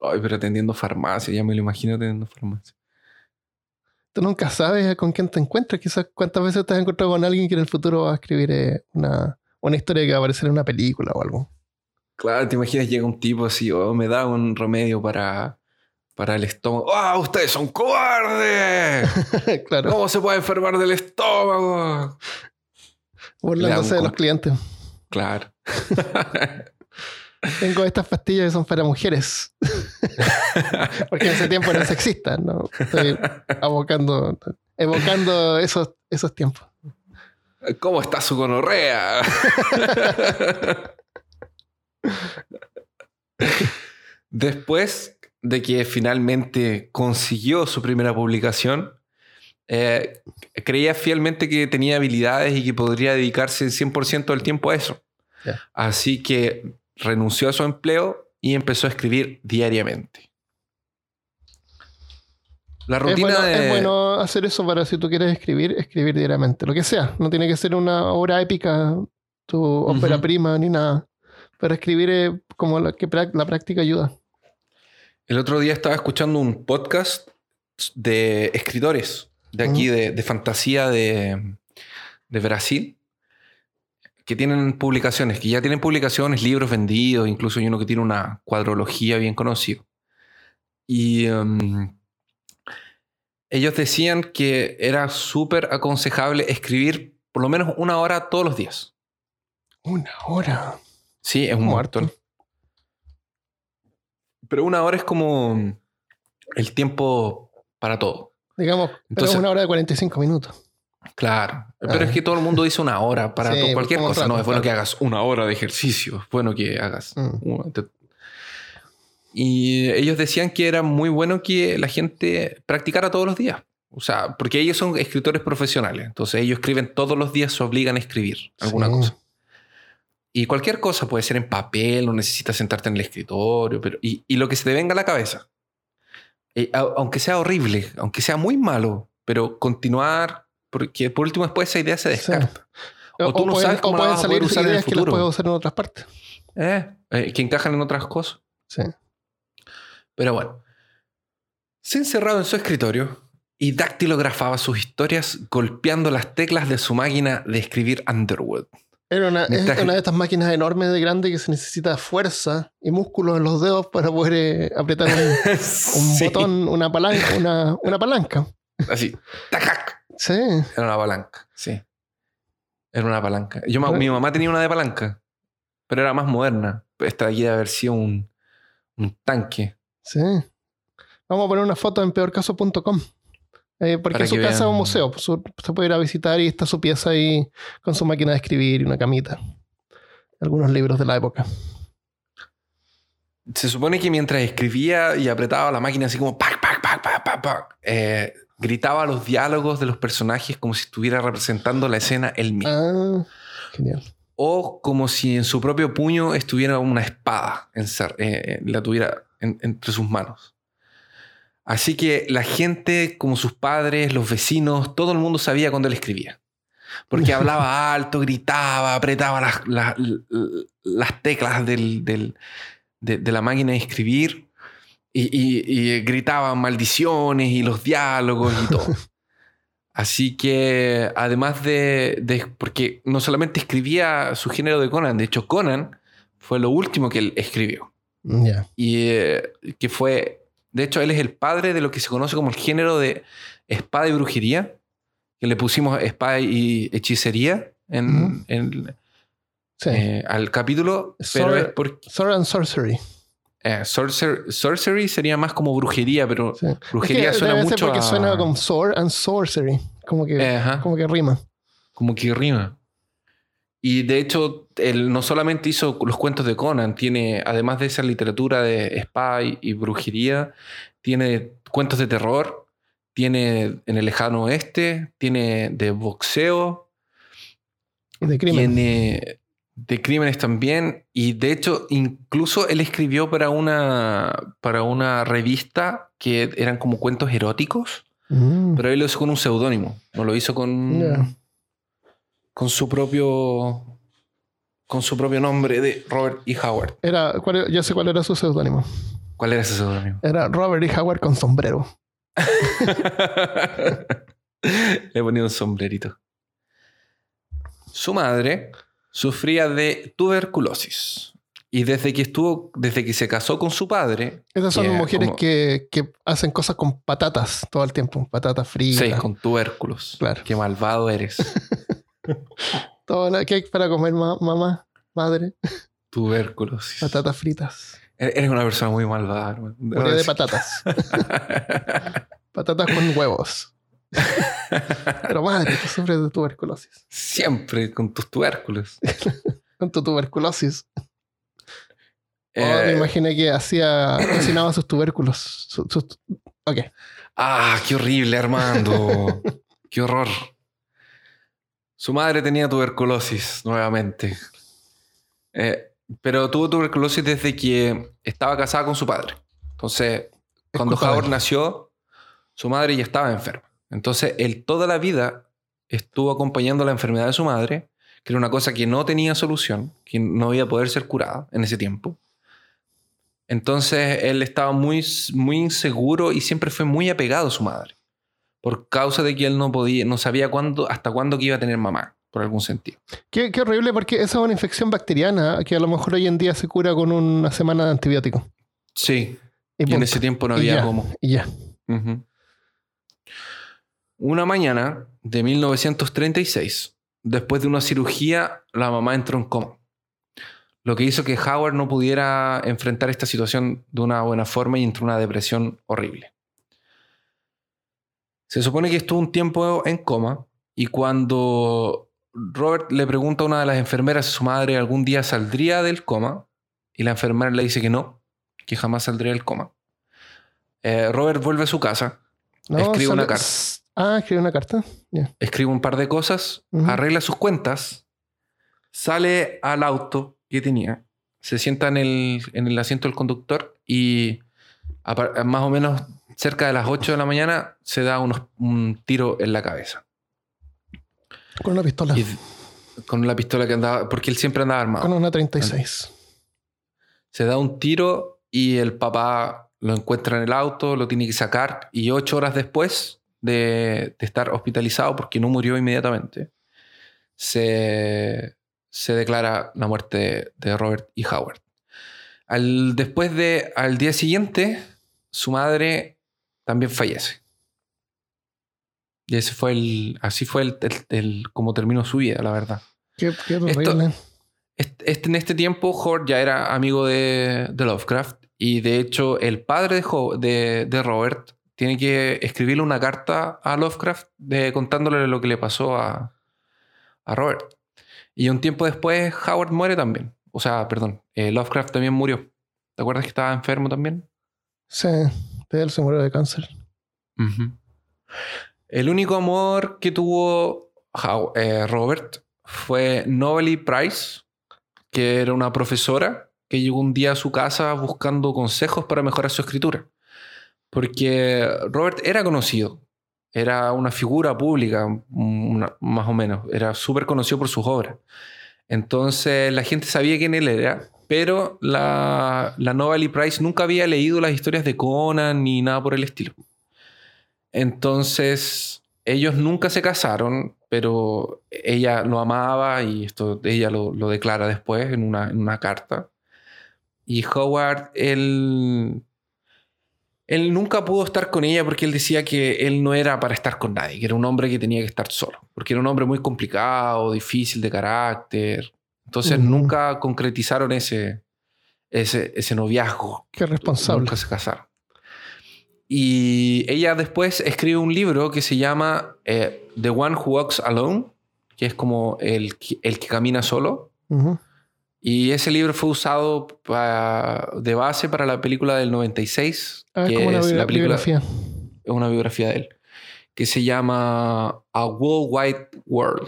Speaker 2: Ay, pero atendiendo farmacia. Ya me lo imagino atendiendo farmacia.
Speaker 1: Tú nunca sabes con quién te encuentras. Quizás cuántas veces te has encontrado con alguien que en el futuro va a escribir eh, una, una historia que va a aparecer en una película o algo.
Speaker 2: Claro, te imaginas llega un tipo así, oh, me da un remedio para, para el estómago. ¡Ah, ustedes son cobardes! [laughs]
Speaker 1: claro.
Speaker 2: ¿Cómo se puede enfermar del estómago?
Speaker 1: Burlándose de los clientes.
Speaker 2: Claro. [laughs]
Speaker 1: Tengo estas pastillas que son para mujeres. [laughs] Porque en ese tiempo eran sexistas, ¿no? Estoy abocando, evocando esos, esos tiempos.
Speaker 2: ¿Cómo está su gonorrea? [laughs] Después de que finalmente consiguió su primera publicación, eh, creía fielmente que tenía habilidades y que podría dedicarse 100% del tiempo a eso. Así que renunció a su empleo y empezó a escribir diariamente. La
Speaker 1: Es
Speaker 2: rutina
Speaker 1: bueno,
Speaker 2: de...
Speaker 1: es bueno hacer eso para si tú quieres escribir, escribir diariamente. Lo que sea. No tiene que ser una obra épica, tu ópera prima, ni nada. Pero escribir es como la, que la práctica ayuda.
Speaker 2: El otro día estaba escuchando un podcast de escritores de aquí, de, de fantasía de, de Brasil, que tienen publicaciones, que ya tienen publicaciones, libros vendidos, incluso hay uno que tiene una cuadrología bien conocido. Y um, ellos decían que era súper aconsejable escribir por lo menos una hora todos los días.
Speaker 1: Una hora.
Speaker 2: Sí, es un
Speaker 1: Muerto.
Speaker 2: Pero una hora es como el tiempo para todo.
Speaker 1: Digamos, pero
Speaker 2: Entonces-
Speaker 1: es una hora de 45 minutos.
Speaker 2: Claro. Pero
Speaker 1: Ah.
Speaker 2: es que todo el mundo dice una hora para
Speaker 1: Sí,
Speaker 2: to- cualquier cosa. no,
Speaker 1: rato,
Speaker 2: es bueno que hagas una hora de ejercicio. Es bueno que hagas.
Speaker 1: Mm.
Speaker 2: Y ellos decían que era muy bueno que la gente practicara todos los días. O sea, porque ellos son escritores profesionales. Entonces ellos escriben todos los días, se obligan a escribir alguna
Speaker 1: Sí.
Speaker 2: cosa. Y cualquier cosa puede ser en papel, no necesitas sentarte en el escritorio, pero y, y lo que se te venga a la cabeza. Eh, aunque sea horrible, aunque sea muy malo, pero continuar, porque por último después esa idea se descarta. O tú no
Speaker 1: pueden,
Speaker 2: sabes cómo
Speaker 1: o
Speaker 2: la vas a poder
Speaker 1: salir
Speaker 2: usar en el
Speaker 1: ideas que las
Speaker 2: futuro.
Speaker 1: puedes usar en otras partes.
Speaker 2: Eh, eh, que encajan en otras cosas.
Speaker 1: Sí.
Speaker 2: Pero bueno, se encerraba en su escritorio y dactilografaba sus historias golpeando las teclas de su máquina de escribir Underwood.
Speaker 1: Era una, es
Speaker 2: Mientras-
Speaker 1: una de estas máquinas enormes de grande que se necesita fuerza y músculos en los dedos para poder eh, apretar un, [laughs] un
Speaker 2: Sí,
Speaker 1: botón, una palanca, una, una palanca.
Speaker 2: Así, tacac.
Speaker 1: Sí.
Speaker 2: Era una palanca, sí. Era una palanca. Yo,
Speaker 1: Pero-
Speaker 2: mi mamá tenía una de palanca, pero era más moderna. Esta de aquí debe haber sido un, un tanque.
Speaker 1: Sí. Vamos a poner una foto en peorcaso.com. Eh, porque
Speaker 2: Para
Speaker 1: su casa es un museo. pues, su- se puede ir a visitar y está su pieza ahí con su máquina de escribir y una camita. Algunos libros de la época.
Speaker 2: Se supone que mientras escribía y apretaba la máquina así como pac, pac, pac, pac, pac, pac, eh, gritaba los diálogos de los personajes como si estuviera representando la escena él mismo.
Speaker 1: Ah, genial.
Speaker 2: O como si en su propio puño estuviera una espada, encer- eh, la tuviera en- entre sus manos. Así que la gente, como sus padres, los vecinos, todo el mundo sabía cuando él escribía. Porque [laughs] hablaba alto, gritaba, apretaba las, las- las teclas del- del- de, de la máquina de escribir y, y- y gritaba maldiciones y los diálogos y todo. [laughs] Así que además de, de- Porque no solamente escribía su género de Conan, de hecho Conan fue lo último que él escribió.
Speaker 1: Ya.
Speaker 2: Y eh, que fue... De hecho, él es el padre de lo que se conoce como el género de espada y brujería, que le pusimos espada y hechicería en,
Speaker 1: Ujú.
Speaker 2: en-
Speaker 1: Sí.
Speaker 2: eh, al capítulo, pero es porque...
Speaker 1: Sword and Sorcery.
Speaker 2: Eh, sorcer- sorcery sería más como brujería, pero
Speaker 1: Sí.
Speaker 2: brujería
Speaker 1: Es que
Speaker 2: suena
Speaker 1: debe ser
Speaker 2: mucho
Speaker 1: porque
Speaker 2: a...
Speaker 1: suena con Sword and Sorcery. Como que,
Speaker 2: Eh,
Speaker 1: como que rima.
Speaker 2: como que rima. Y de hecho, él no solamente hizo los cuentos de Conan, tiene, además de esa literatura de spy y brujería, tiene cuentos de terror, tiene en el lejano oeste, tiene de boxeo,
Speaker 1: De crimen.
Speaker 2: tiene de crímenes también. Y de hecho, incluso él escribió para una, para una revista que eran como cuentos eróticos,
Speaker 1: Mm.
Speaker 2: pero él lo hizo con un seudónimo, no lo hizo con
Speaker 1: Ya.
Speaker 2: con su propio con su propio nombre de Robert E. Howard.
Speaker 1: Era, ¿cuál yo sé cuál era su seudónimo.
Speaker 2: ¿Cuál era ese seudónimo?
Speaker 1: Era Robert E. Howard con sombrero. [laughs]
Speaker 2: Le he ponido un sombrerito. Su madre sufría de tuberculosis y desde que estuvo desde que se casó con su padre,
Speaker 1: Esas son
Speaker 2: que
Speaker 1: mujeres
Speaker 2: como-
Speaker 1: que, que hacen cosas con patatas todo el tiempo. Patatas fritas.
Speaker 2: sí, con tubérculos.
Speaker 1: Claro.
Speaker 2: Qué malvado eres. [laughs]
Speaker 1: Todo lo que hay para comer ma- mamá, madre.
Speaker 2: Tuberculosis.
Speaker 1: Patatas fritas.
Speaker 2: Eres una persona muy malvada. hermano.
Speaker 1: De patatas. [laughs] Patatas con huevos. [laughs] Pero madre, tú sufres de tuberculosis.
Speaker 2: Siempre con tus tubérculos. [laughs]
Speaker 1: Con tu tuberculosis. Oh,
Speaker 2: Eh,
Speaker 1: me imaginé que hacía, cocinaba sus tubérculos. Sus- ok.
Speaker 2: Ah, qué horrible, Armando. [laughs] qué horror. Su madre tenía tuberculosis nuevamente. Eh, pero tuvo tuberculosis desde que estaba casada con su padre. Entonces,
Speaker 1: Es
Speaker 2: cuando Howard nació, su madre ya estaba enferma. Entonces, él toda la vida estuvo acompañando la enfermedad de su madre, que era una cosa que no tenía solución, que no iba a poder ser curada en ese tiempo. Entonces, él estaba muy, muy inseguro y siempre fue muy apegado a su madre, por causa de que él no podía, no sabía cuándo, hasta cuándo que iba a tener mamá, por algún sentido.
Speaker 1: Qué, qué horrible porque esa es una infección bacteriana que a lo mejor hoy en día se cura con una semana de antibiótico.
Speaker 2: Sí,
Speaker 1: Y,
Speaker 2: y en ese tiempo no
Speaker 1: Y
Speaker 2: había
Speaker 1: ya,
Speaker 2: cómo.
Speaker 1: Y ya.
Speaker 2: Ujú. Una mañana de 1936, después de una cirugía, la mamá entró en coma. Lo que hizo que Howard no pudiera enfrentar esta situación de una buena forma y entró en una depresión horrible. Se supone que estuvo un tiempo en coma y cuando Robert le pregunta a una de las enfermeras si su madre algún día saldría del coma y la enfermera le dice que no, que jamás saldría del coma. Eh, Robert vuelve a su casa
Speaker 1: No,
Speaker 2: Escribe una carta.
Speaker 1: Ah, escribe una carta.
Speaker 2: Escribe un par de cosas, arregla sus cuentas, sale al auto que tenía, se sienta en el, en el asiento del conductor y a más o menos cerca de las 8 de la mañana se da unos- un tiro en la cabeza.
Speaker 1: Con una pistola.
Speaker 2: Y con la pistola que andaba, porque él siempre andaba armado.
Speaker 1: Con una 36.
Speaker 2: Se da un tiro y el papá lo encuentra en el auto, lo tiene que sacar y ocho horas después de, de estar hospitalizado, porque no murió inmediatamente, se, se declara la muerte de, Robert E. Howard. Al, después de, al día siguiente, su madre también fallece. Y ese fue el, así fue el, el- el- como terminó su vida, la verdad.
Speaker 1: Qué, qué horrible.
Speaker 2: Este, este- en este tiempo, Howard ya era amigo de, de Lovecraft y de hecho el padre de, Ho- de- de Robert tiene que escribirle una carta a Lovecraft de, contándole lo que le pasó a, a Robert. Y un tiempo después Howard muere también. O sea, perdón, eh, Lovecraft también murió. ¿Te acuerdas que estaba enfermo también?
Speaker 1: Sí, él se murió de cáncer.
Speaker 2: El único amor que tuvo eh, Robert fue Novelty Price, que era una profesora que llegó un día a su casa buscando consejos para mejorar su escritura. Porque Robert era conocido, era una figura pública, más o menos, era súper conocido por sus obras. Entonces la gente sabía quién él era, pero la, la Novelty Price nunca había leído las historias de Conan ni nada por el estilo. Entonces, ellos nunca se casaron, pero ella lo amaba y esto ella lo, lo declara después en una, en una carta. Y Howard, él, él nunca pudo estar con ella porque él decía que él no era para estar con nadie, que era un hombre que tenía que estar solo, porque era un hombre muy complicado, difícil de carácter. Entonces
Speaker 1: Ujú.
Speaker 2: nunca concretizaron ese, ese, ese noviazgo.
Speaker 1: Qué responsable.
Speaker 2: Nunca se casaron. Y ella después escribe un libro que se llama eh, The One Who Walks Alone, que es como el, que- el que camina solo.
Speaker 1: Ujú.
Speaker 2: Y ese libro fue usado pa- de base para la película del 96,
Speaker 1: Ah,
Speaker 2: que
Speaker 1: como una
Speaker 2: es
Speaker 1: bi-
Speaker 2: la película,
Speaker 1: biografía.
Speaker 2: es una biografía de él, que se llama A World Wide World,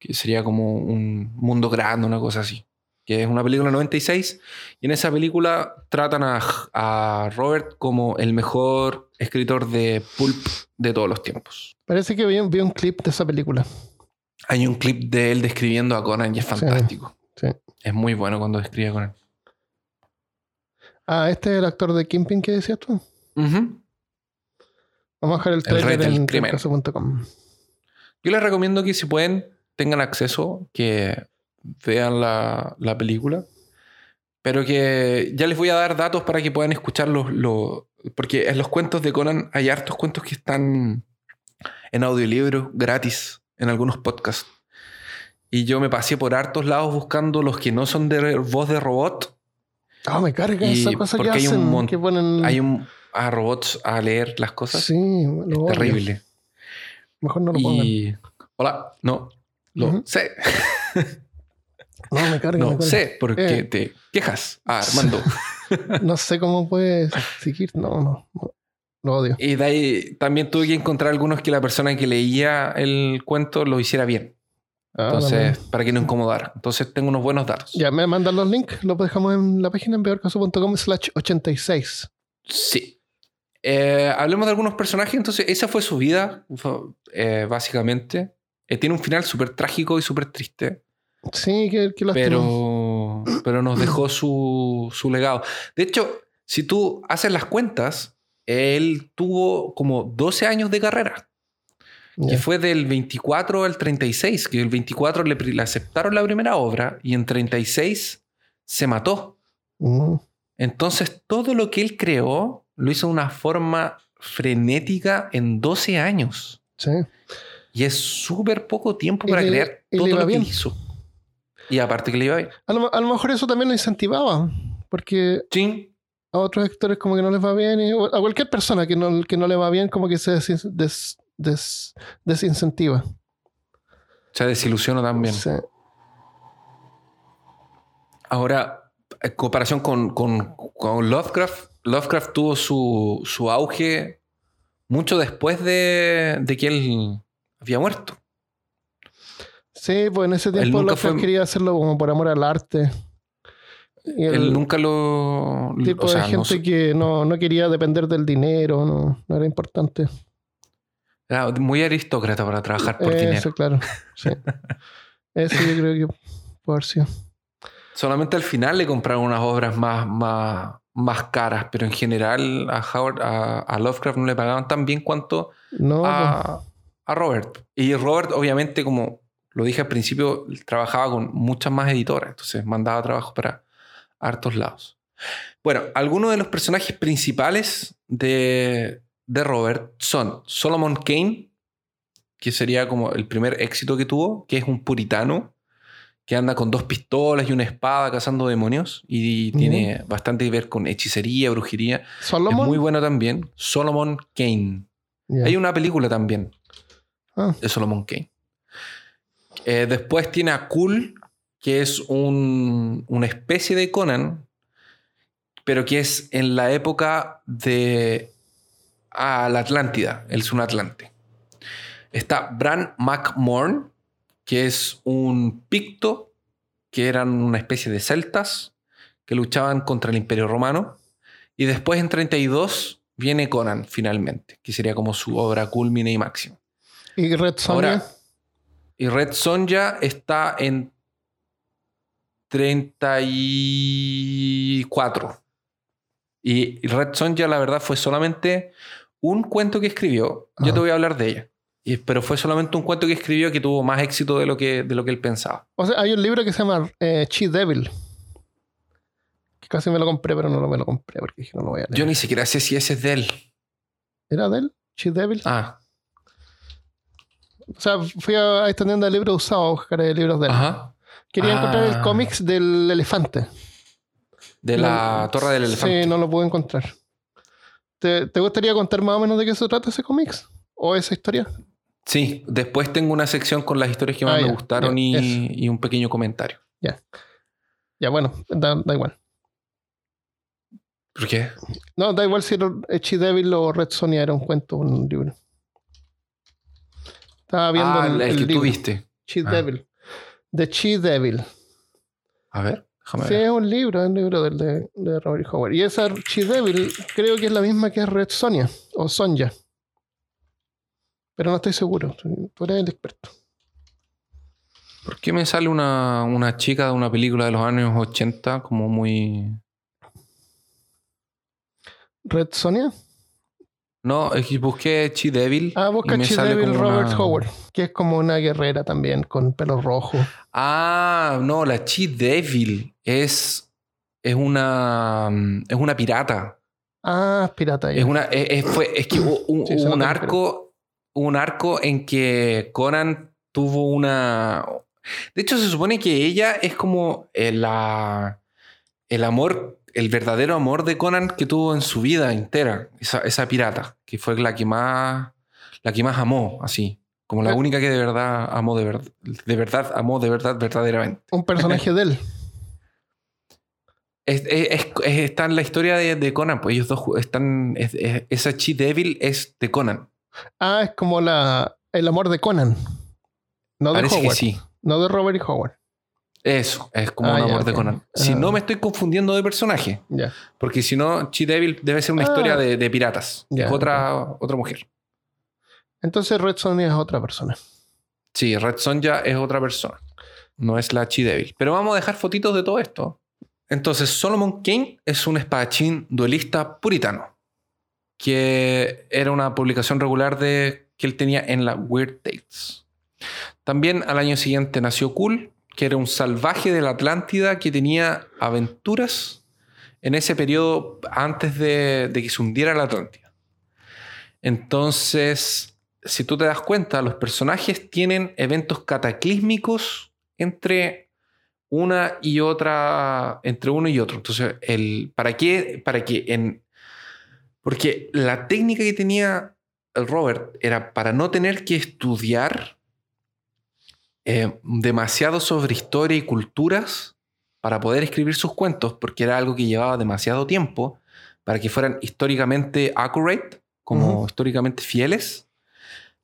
Speaker 2: que sería como un mundo grande, una cosa así. Que es una película del 96, y en esa película tratan a, a Robert como el mejor escritor de pulp de todos los tiempos.
Speaker 1: Parece que vi, un- vi un clip de esa película.
Speaker 2: Hay un clip de él describiendo a Conan y es fantástico.
Speaker 1: sí.
Speaker 2: Es muy bueno cuando describe a Conan.
Speaker 1: Ah, este es el actor de Kimping que decías tú. Vamos a dejar el trailer
Speaker 2: del
Speaker 1: en.
Speaker 2: Yo les recomiendo que si pueden, tengan acceso, que vean la, la película. Pero que ya les voy a dar datos para que puedan escuchar los, los- Porque en los cuentos de Conan hay hartos cuentos que están en audiolibro gratis en algunos podcasts. Y yo me pasé por hartos lados buscando los que no son de voz de robot.
Speaker 1: Ah, me carga
Speaker 2: Y
Speaker 1: esa cosa que
Speaker 2: porque hay un
Speaker 1: hacen.
Speaker 2: mon-
Speaker 1: que ponen.
Speaker 2: Hay un, a robots a leer las cosas.
Speaker 1: Sí, lo
Speaker 2: es terrible.
Speaker 1: Mejor no lo pongan.
Speaker 2: Y. Hola, no. Lo sé. [laughs]
Speaker 1: No, me carga. me
Speaker 2: No
Speaker 1: carga.
Speaker 2: sé por qué
Speaker 1: Eh.
Speaker 2: te quejas, ah, [laughs] Armando.
Speaker 1: No sé cómo puedes seguir. No, no, no. Lo odio.
Speaker 2: y de ahí también tuve que encontrar algunos que la persona que leía el cuento lo hiciera bien.
Speaker 1: Ah,
Speaker 2: Entonces, para que no incomodara. Entonces, tengo unos buenos datos.
Speaker 1: Ya me mandan los links. Los dejamos en la página en peorcaso.com slash 86.
Speaker 2: Sí. Eh, hablemos de algunos personajes. Entonces, esa fue su vida, eh, básicamente. Eh, tiene un final súper trágico y súper triste.
Speaker 1: Sí, que, que
Speaker 2: pero, pero nos dejó [clears throat] su, su legado. De hecho, si tú haces las cuentas, él tuvo como 12 años de carrera,
Speaker 1: Ya.
Speaker 2: que fue del 24 al 36, que el 24 le, aceptaron la primera obra y en 36 se mató.
Speaker 1: Mm.
Speaker 2: Entonces, todo lo que él creó lo hizo de una forma frenética en 12 años.
Speaker 1: Sí.
Speaker 2: Y es súper poco tiempo para crear
Speaker 1: y le
Speaker 2: todo lo que
Speaker 1: bien.
Speaker 2: él hizo. Y aparte que le iba bien.
Speaker 1: A lo, a lo mejor eso también lo incentivaba. Porque
Speaker 2: Sí,
Speaker 1: a otros actores como que no les va bien. y- a cualquier persona que no, que no le va bien, como que se des- des- des- desincentiva.
Speaker 2: se desilusionó también.
Speaker 1: Sí.
Speaker 2: Ahora, en comparación con, con- con Lovecraft, Lovecraft tuvo su, su auge mucho después de, de que él había muerto.
Speaker 1: Sí, pues en ese tiempo Lovecraft
Speaker 2: fue-
Speaker 1: quería hacerlo como por amor al arte. El
Speaker 2: Él nunca lo...
Speaker 1: tipo
Speaker 2: o sea,
Speaker 1: de gente que no, no quería depender del dinero, no, no era importante.
Speaker 2: Era muy aristócrata para trabajar por
Speaker 1: Eso,
Speaker 2: dinero.
Speaker 1: claro. Sí. [laughs] Eso yo creo que puede haber sido.
Speaker 2: Solamente al final le compraron unas obras más, más, más caras, pero en general a, Howard, a, a Lovecraft no le pagaban tan bien cuanto
Speaker 1: No, pues,
Speaker 2: a, a Robert. Y Robert, obviamente, como lo dije al principio, trabajaba con muchas más editoras, entonces mandaba trabajo para hartos lados. Bueno, algunos de los personajes principales de, de Robert son Solomon Kane, que sería como el primer éxito que tuvo, que es un puritano que anda con dos pistolas y una espada cazando demonios y tiene bastante que ver con hechicería, brujería.
Speaker 1: ¿Solomon?
Speaker 2: Es muy bueno también. Solomon Kane. Hay una película también
Speaker 1: Ah,
Speaker 2: de Solomon Kane. Eh, después tiene a Cool, que es un- una especie de Conan, pero que es en la época de a la Atlántida, el un Atlante. Está Bran McMorn, que es un picto, que eran una especie de celtas que luchaban contra el Imperio Romano. Y después en 32 viene Conan, finalmente, que sería como su obra culmine y máxima.
Speaker 1: ¿Y Red Sonja?
Speaker 2: Ahora, y Red Sonja está en 34. Y Red Sonja, la verdad, fue solamente un cuento que escribió. Yo te voy a hablar de ella. Y- pero fue solamente un cuento que escribió que tuvo más éxito de lo que, de lo que él pensaba.
Speaker 1: O sea, hay un libro que se llama eh, Devil. Que casi me lo compré, pero no me lo compré porque dije no lo voy a leer.
Speaker 2: Yo ni siquiera sé si ese es de él.
Speaker 1: ¿Era de él? Devil.
Speaker 2: Ah,
Speaker 1: O sea, fui a esta tienda de libros usados a buscar eh, libros de él.
Speaker 2: ajá.
Speaker 1: Quería encontrar el
Speaker 2: Ah.
Speaker 1: cómics del elefante.
Speaker 2: De la
Speaker 1: No-
Speaker 2: Torre del Elefante.
Speaker 1: Sí, no lo pude encontrar. ¿Te, te gustaría contar más o menos de qué se trata ese cómics? ¿O esa historia?
Speaker 2: Sí, después tengo una sección con las historias que
Speaker 1: Ah,
Speaker 2: más me
Speaker 1: ya,
Speaker 2: gustaron
Speaker 1: ya,
Speaker 2: y, un pequeño comentario.
Speaker 1: Ya, bueno, da, da igual.
Speaker 2: ¿Por qué?
Speaker 1: No, da igual si era Devil o Red Sonia era un cuento o un libro. Estaba viendo
Speaker 2: ah,
Speaker 1: el,
Speaker 2: el,
Speaker 1: el
Speaker 2: que
Speaker 1: libro.
Speaker 2: tú viste. Ah.
Speaker 1: Devil. The Chi Devil.
Speaker 2: A ver, déjame
Speaker 1: Sí,
Speaker 2: ver.
Speaker 1: es un libro, es un libro del de, de Robert Howard. Y esa Chi Devil creo que es la misma que es Red Sonia o Sonja. Pero no estoy seguro. Tú eres el experto.
Speaker 2: ¿Por qué me sale una, una chica de una película de los años 80 como muy...
Speaker 1: ¿Red Sonia?
Speaker 2: No, busqué Chi Devil.
Speaker 1: Ah, busca Chi Devil Robert
Speaker 2: una-
Speaker 1: Howard, que es como una guerrera también, con pelo rojo.
Speaker 2: Ah, no, la Chi Devil es, es, una, es una pirata.
Speaker 1: Ah, pirata ya.
Speaker 2: Es, una, es, es- fue, es que [clears throat] hubo un,
Speaker 1: Sí,
Speaker 2: arco, un arco en que Conan tuvo una... De hecho, se supone que ella es como el, la, el amor, el verdadero amor de Conan que tuvo en su vida entera, esa, esa pirata, que fue la que más, la que más amó, así, como la
Speaker 1: Eh.
Speaker 2: única que de verdad amó de, ver- de verdad, amó de verdad, verdaderamente.
Speaker 1: Un personaje de él. [laughs]
Speaker 2: Es, es- es- es- está en la historia de, de Conan, pues ellos dos están, es- es- esa Chi Devil es de Conan.
Speaker 1: Ah, es como la, el amor de Conan. No de
Speaker 2: Parece que sí.
Speaker 1: No de Robert Howard.
Speaker 2: Eso, es como
Speaker 1: Ah,
Speaker 2: un
Speaker 1: ya,
Speaker 2: amor de. Conan. Si
Speaker 1: Ah.
Speaker 2: no me estoy confundiendo de personaje,
Speaker 1: Ya.
Speaker 2: porque si no, Chi Devil debe ser una
Speaker 1: Ah.
Speaker 2: historia de, de piratas.
Speaker 1: Ya,
Speaker 2: es otra, otra mujer.
Speaker 1: Entonces Red Sonia es otra persona.
Speaker 2: Sí, Red Sonja es otra persona. No es la Chi Devil. Pero vamos a dejar fotitos de todo esto. Entonces, Solomon Kane es un espadachín duelista puritano. Que era una publicación regular de, que él tenía en la Weird Tales. También al año siguiente nació Cool, que era un salvaje de la Atlántida que tenía aventuras en ese periodo antes de que se hundiera la Atlántida. Entonces, si tú te das cuenta, los personajes tienen eventos cataclísmicos entre una y otra, entre uno y otro. Entonces, el, ¿para qué? Para que en... Porque la técnica que tenía el Robert era para no tener que estudiar eh, demasiado sobre historia y culturas para poder escribir sus cuentos, porque era algo que llevaba demasiado tiempo para que fueran históricamente accurate, como históricamente fieles.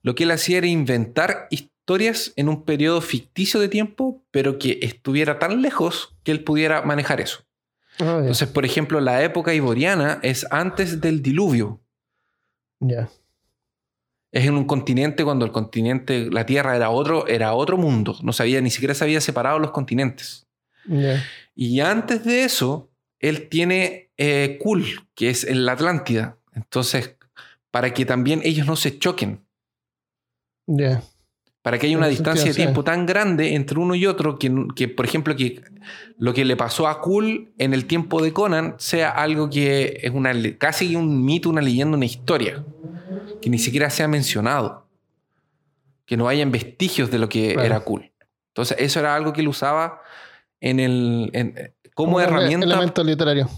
Speaker 2: Lo que él hacía era inventar historias en un periodo ficticio de tiempo, pero que estuviera tan lejos que él pudiera manejar eso.
Speaker 1: Ah, ya.
Speaker 2: Entonces, por ejemplo, la época iboriana es antes del diluvio.
Speaker 1: ya.
Speaker 2: Es en un continente cuando el continente, la Tierra era otro, era otro mundo. No sabía, ni siquiera se había separado los continentes.
Speaker 1: Ya.
Speaker 2: Y antes de eso, él tiene eh, Kul, que es en la Atlántida. Entonces, para que también ellos no se choquen,
Speaker 1: Ya.
Speaker 2: Para que haya una distancia de tiempo tan grande entre uno y otro, que, que, por ejemplo, que lo que le pasó a Kul en el tiempo de Conan sea algo que es una, casi un mito, una leyenda, una historia, que ni siquiera se ha mencionado. que no hayan vestigios de lo que
Speaker 1: Claro.
Speaker 2: era cool. Entonces, eso era algo que él usaba en el, en- como, herramienta.
Speaker 1: Elemento literario.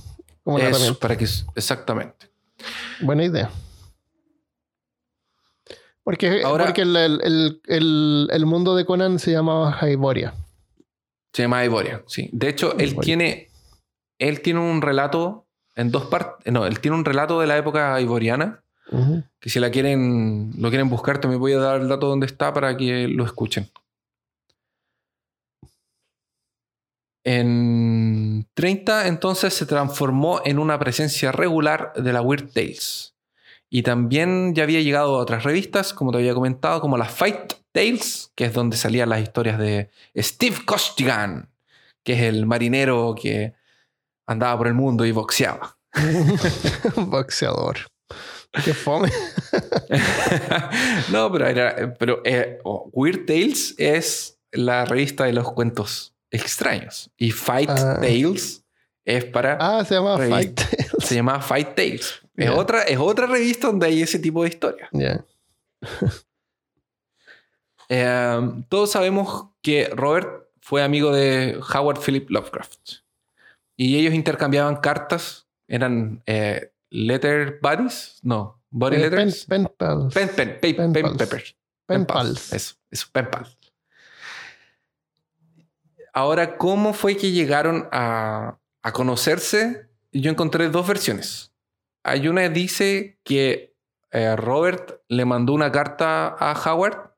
Speaker 1: Como una
Speaker 2: Eso,
Speaker 1: herramienta.
Speaker 2: para que, exactamente.
Speaker 1: Buena idea. Porque,
Speaker 2: Ahora-
Speaker 1: porque el, el- el- mundo de Conan se llamaba Hyboria.
Speaker 2: Se llama Ivoria, sí. De hecho, él tiene, él tiene un relato en dos partes. No, él tiene un relato de la época ivoriana.
Speaker 1: Ujú.
Speaker 2: Que si la quieren, lo quieren buscar, también voy a dar el dato donde está para que lo escuchen. En 30, entonces se transformó en una presencia regular de la Weird Tales. Y también ya había llegado a otras revistas, como te había comentado, como la Fight Tales, que es donde salían las historias de Steve Costigan, que es el marinero que andaba por el mundo y boxeaba. [laughs]
Speaker 1: Boxeador. Qué fome. [laughs]
Speaker 2: no, pero era. Pero eh, oh, Weird Tales es la revista de los cuentos extraños. Y Fight
Speaker 1: Ah.
Speaker 2: Tales es para.
Speaker 1: Ah, se llama. Fight Tales.
Speaker 2: Se llama Fight Tales. Es, otra, es otra revista donde hay ese tipo de historia.
Speaker 1: Ya.
Speaker 2: Eh, todos sabemos que Robert fue amigo de Howard Philip Lovecraft. Y ellos intercambiaban cartas. Eran eh, letter buddies. No, body
Speaker 1: Eh, pen,
Speaker 2: letters.
Speaker 1: pen pals.
Speaker 2: Pen, pen, pa-
Speaker 1: Pen
Speaker 2: pen
Speaker 1: pals.
Speaker 2: peppers.
Speaker 1: Pen
Speaker 2: Pen pals.
Speaker 1: pals.
Speaker 2: Eso, eso, pen pals. Ahora, ¿cómo fue que llegaron a, a conocerse? Yo encontré dos versiones. Hay una que dice que eh, Robert le mandó una carta a Howard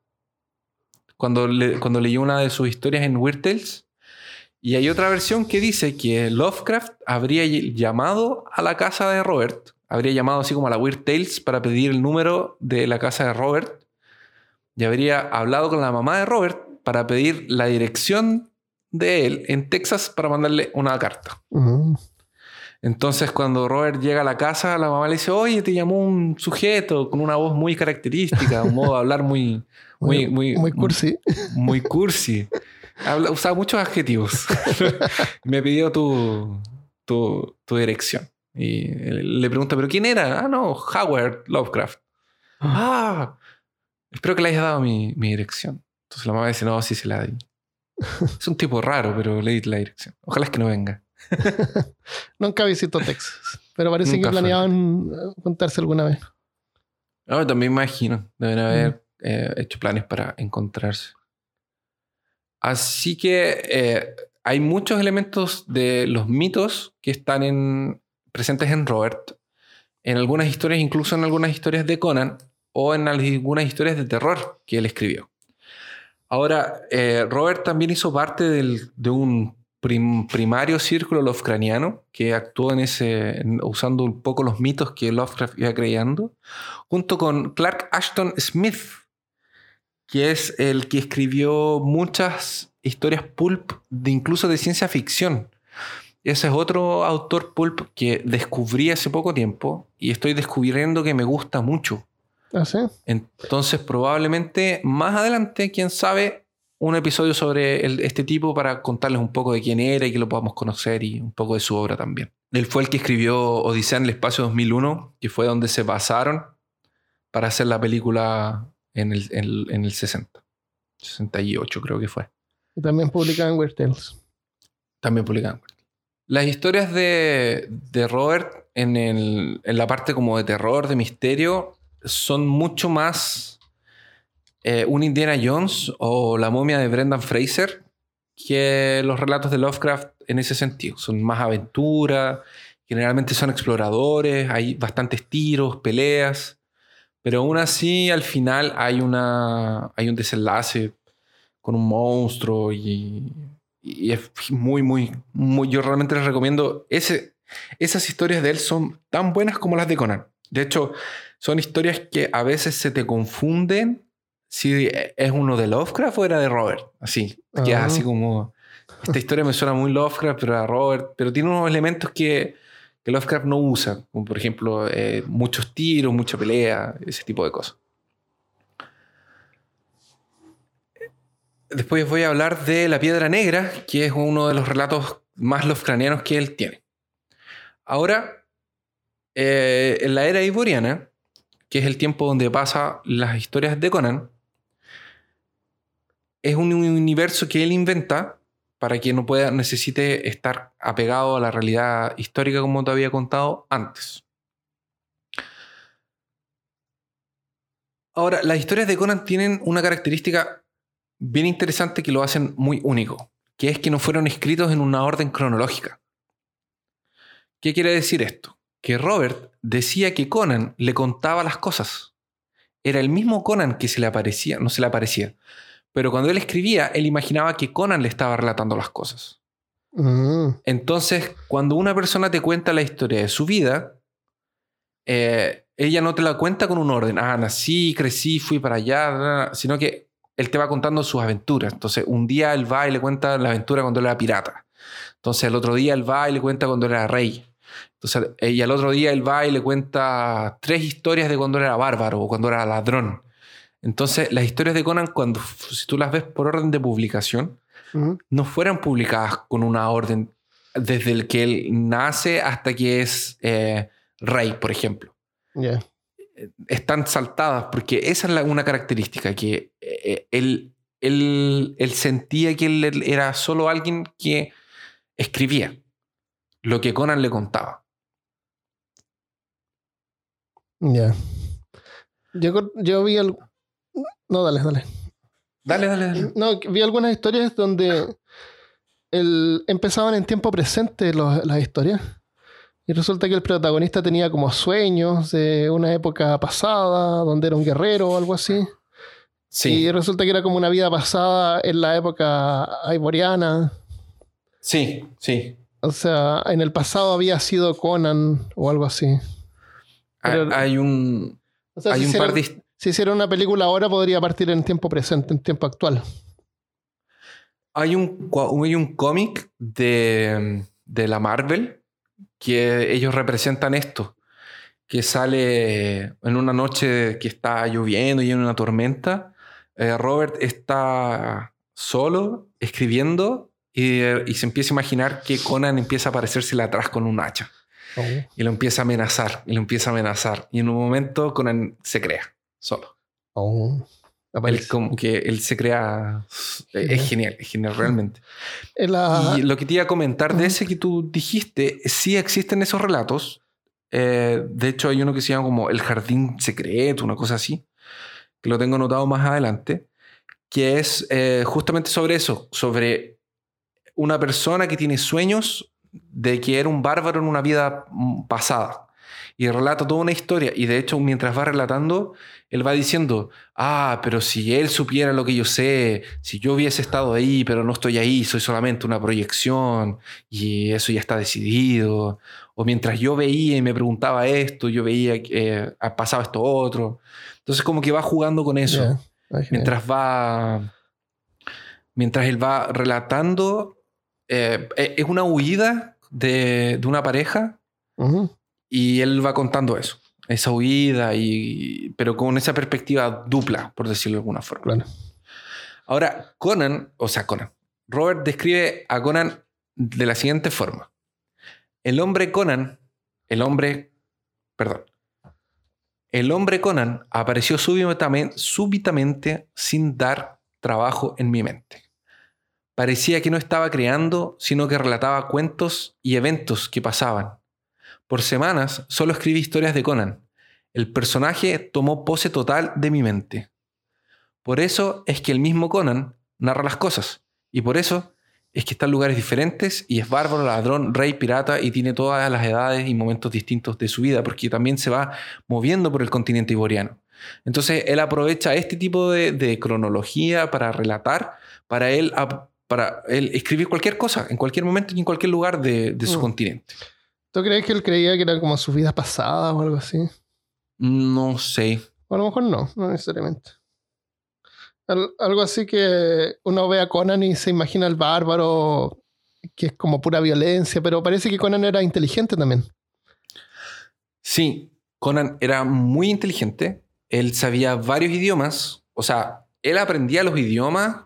Speaker 2: cuando, cuando leyó una de sus historias en Weird Tales. Y hay otra versión que dice que Lovecraft habría ll- llamado a la casa de Robert, habría llamado así como a la Weird Tales para pedir el número de la casa de Robert y habría hablado con la mamá de Robert para pedir la dirección de él en Texas para mandarle una carta.
Speaker 1: Ujú.
Speaker 2: Entonces cuando Robert llega a la casa, la mamá le dice, oye, te llamó un sujeto con una voz muy característica, un modo de hablar muy, [laughs] muy, muy,
Speaker 1: Muy cursi. [laughs]
Speaker 2: muy cursi. Habla- usaba muchos adjetivos. [laughs] Me pidió tu, tu, tu dirección. Y le pregunta, ¿pero quién era? Ah, no, Howard Lovecraft. Ah, espero que le hayas dado mi, mi dirección. Entonces la mamá dice, no, sí se la di. Es un tipo raro, pero le di la dirección. Ojalá es que no venga. [laughs]
Speaker 1: Nunca visitó Texas. Pero parece
Speaker 2: Nunca
Speaker 1: que
Speaker 2: fue.
Speaker 1: planeaban eh, juntarse alguna vez.
Speaker 2: No, también me imagino. Deben haber eh, hecho planes para encontrarse. Así que eh, hay muchos elementos de los mitos que están en, presentes en Robert. En algunas historias, incluso en algunas historias de Conan o en algunas historias de terror que él escribió. Ahora, eh, Robert también hizo parte del- de un prim- primario círculo Lovecraftiano que actuó en ese, usando un poco los mitos que Lovecraft iba creando, junto con Clark Ashton Smith, que es el que escribió muchas historias pulp, de incluso de ciencia ficción. Ese es otro autor pulp que descubrí hace poco tiempo y estoy descubriendo que me gusta mucho.
Speaker 1: ¿Ah, sí?
Speaker 2: Entonces, probablemente más adelante, quién sabe, un episodio sobre el- este tipo para contarles un poco de quién era y que lo podamos conocer y un poco de su obra también. Él fue el que escribió Odisea en el Espacio 2001, que fue donde se basaron para hacer la película en el, en el- en el 60. 68 creo que fue.
Speaker 1: Y también publicaban Weird Tales.
Speaker 2: También publicaron. Las historias de, de Robert en, el- en la parte como de terror, de misterio, son mucho más eh, un Indiana Jones o la momia de Brendan Fraser que los relatos de Lovecraft en ese sentido. Son más aventura, generalmente son exploradores, hay bastantes tiros, peleas, pero aún así al final hay, una, hay un desenlace con un monstruo y, es muy, muy, muy... Yo realmente les recomiendo esas historias de él son tan buenas como las de Conan. De hecho, son historias que a veces se te confunden si es uno de Lovecraft o era de Robert. Así, que
Speaker 1: Ah.
Speaker 2: así como... Esta historia me suena muy Lovecraft, pero a Robert, pero tiene unos elementos que, que Lovecraft no usa, como por ejemplo eh, muchos tiros, mucha pelea, ese tipo de cosas. Después voy a hablar de La Piedra Negra, que es uno de los relatos más Lovecraftianos que él tiene. Ahora, eh, en la era ivoriana, que es el tiempo donde pasa las historias de Conan, es un universo que él inventa para que no pueda, necesite estar apegado a la realidad histórica como te había contado antes. Ahora, las historias de Conan tienen una característica bien interesante que lo hacen muy único, que es que no fueron escritos en una orden cronológica. ¿Qué quiere decir esto? Que Robert decía que Conan le contaba las cosas. Era el mismo Conan que se le aparecía, no se le aparecía. Pero cuando él escribía, él imaginaba que Conan le estaba relatando las cosas.
Speaker 1: Mm,
Speaker 2: Entonces, cuando una persona te cuenta la historia de su vida, eh, ella no te la cuenta con un orden. Ah, nací, crecí, fui para allá, sino que él te va contando sus aventuras. Entonces, un día él va y le cuenta la aventura cuando él era pirata. Entonces, el otro día él va y le cuenta cuando él era rey. Entonces, eh, y al otro día él va y le cuenta tres historias de cuando era bárbaro o cuando era ladrón. Entonces, las historias de Conan, cuando si tú las ves por orden de publicación, no fueran publicadas con una orden desde el que él nace hasta que es eh, rey, por ejemplo. Están saltadas porque esa es la- una característica, que eh, él, él, él sentía que él era solo alguien que escribía lo que Conan le contaba.
Speaker 1: Ya. Yo, yo vi al... No, dale, dale.
Speaker 2: Dale, dale, dale.
Speaker 1: No, vi algunas historias donde el, empezaban en tiempo presente los- las historias. Y resulta que el protagonista tenía como sueños de una época pasada, donde era un guerrero o algo así.
Speaker 2: Sí,
Speaker 1: Y resulta que era como una vida pasada en la época aiboriana.
Speaker 2: sí, sí.
Speaker 1: O sea, en el pasado había sido Conan o algo así.
Speaker 2: Hay,
Speaker 1: Pero-
Speaker 2: hay un,
Speaker 1: O sea,
Speaker 2: hay
Speaker 1: si,
Speaker 2: un par de...
Speaker 1: si hiciera una película ahora, podría partir en tiempo presente, en tiempo actual.
Speaker 2: Hay un, hay un cómic de, de la Marvel que ellos representan esto, que sale en una noche que está lloviendo y en una tormenta. eh, Robert está solo escribiendo y, y se empieza a imaginar que Conan empieza a aparecérsele atrás con un hacha y lo empieza a amenazar y lo empieza a amenazar y en un momento Conan se crea solo.
Speaker 1: Oh. Aparece.
Speaker 2: como que él se crea es genial, es genial realmente.
Speaker 1: En la-
Speaker 2: Y lo que te iba a comentar de ese que tú dijiste, sí existen esos relatos. Eh, de hecho, hay uno que se llama como El Jardín Secreto, una cosa así, que lo tengo anotado más adelante, que es eh, justamente sobre eso, sobre una persona que tiene sueños de que era un bárbaro en una vida mm, pasada. Y relata toda una historia. Y de hecho, mientras va relatando, él va diciendo, ah, pero si él supiera lo que yo sé, si yo hubiese estado ahí, pero no estoy ahí, soy solamente una proyección y eso ya está decidido. O mientras yo veía y me preguntaba esto, yo veía que eh, pasaba esto otro. Entonces como que va jugando con eso. Mientras va... Mientras él va relatando, eh, eh, es una huida de, de una pareja
Speaker 1: Ujú.
Speaker 2: Y él va contando eso. Esa huida, y, pero con esa perspectiva dupla, por decirlo de alguna forma.
Speaker 1: Claro.
Speaker 2: Ahora, Conan, o sea, Conan, Robert describe a Conan de la siguiente forma. El hombre Conan, el hombre, perdón, el hombre Conan apareció súbitamente, súbitamente sin dar trabajo en mi mente. Parecía que no estaba creando, sino que relataba cuentos y eventos que pasaban. Por semanas solo escribí historias de Conan. El personaje tomó pose total de mi mente. Por eso es que el mismo Conan narra las cosas. Y por eso es que está en lugares diferentes y es bárbaro, ladrón, rey, pirata y tiene todas las edades y momentos distintos de su vida, porque también se va moviendo por el continente iboriano. Entonces él aprovecha este tipo de, de cronología para relatar, para él, para él escribir cualquier cosa, en cualquier momento y en cualquier lugar de, de su
Speaker 1: Mm.
Speaker 2: continente.
Speaker 1: ¿Tú crees que él creía que era como sus vidas pasadas o algo así?
Speaker 2: No sé.
Speaker 1: O a lo mejor no, no necesariamente. Al- algo así que uno ve a Conan y se imagina al bárbaro, que es como pura violencia, pero parece que Conan era inteligente también.
Speaker 2: Sí, Conan era muy inteligente. Él sabía varios idiomas. O sea, él aprendía los idiomas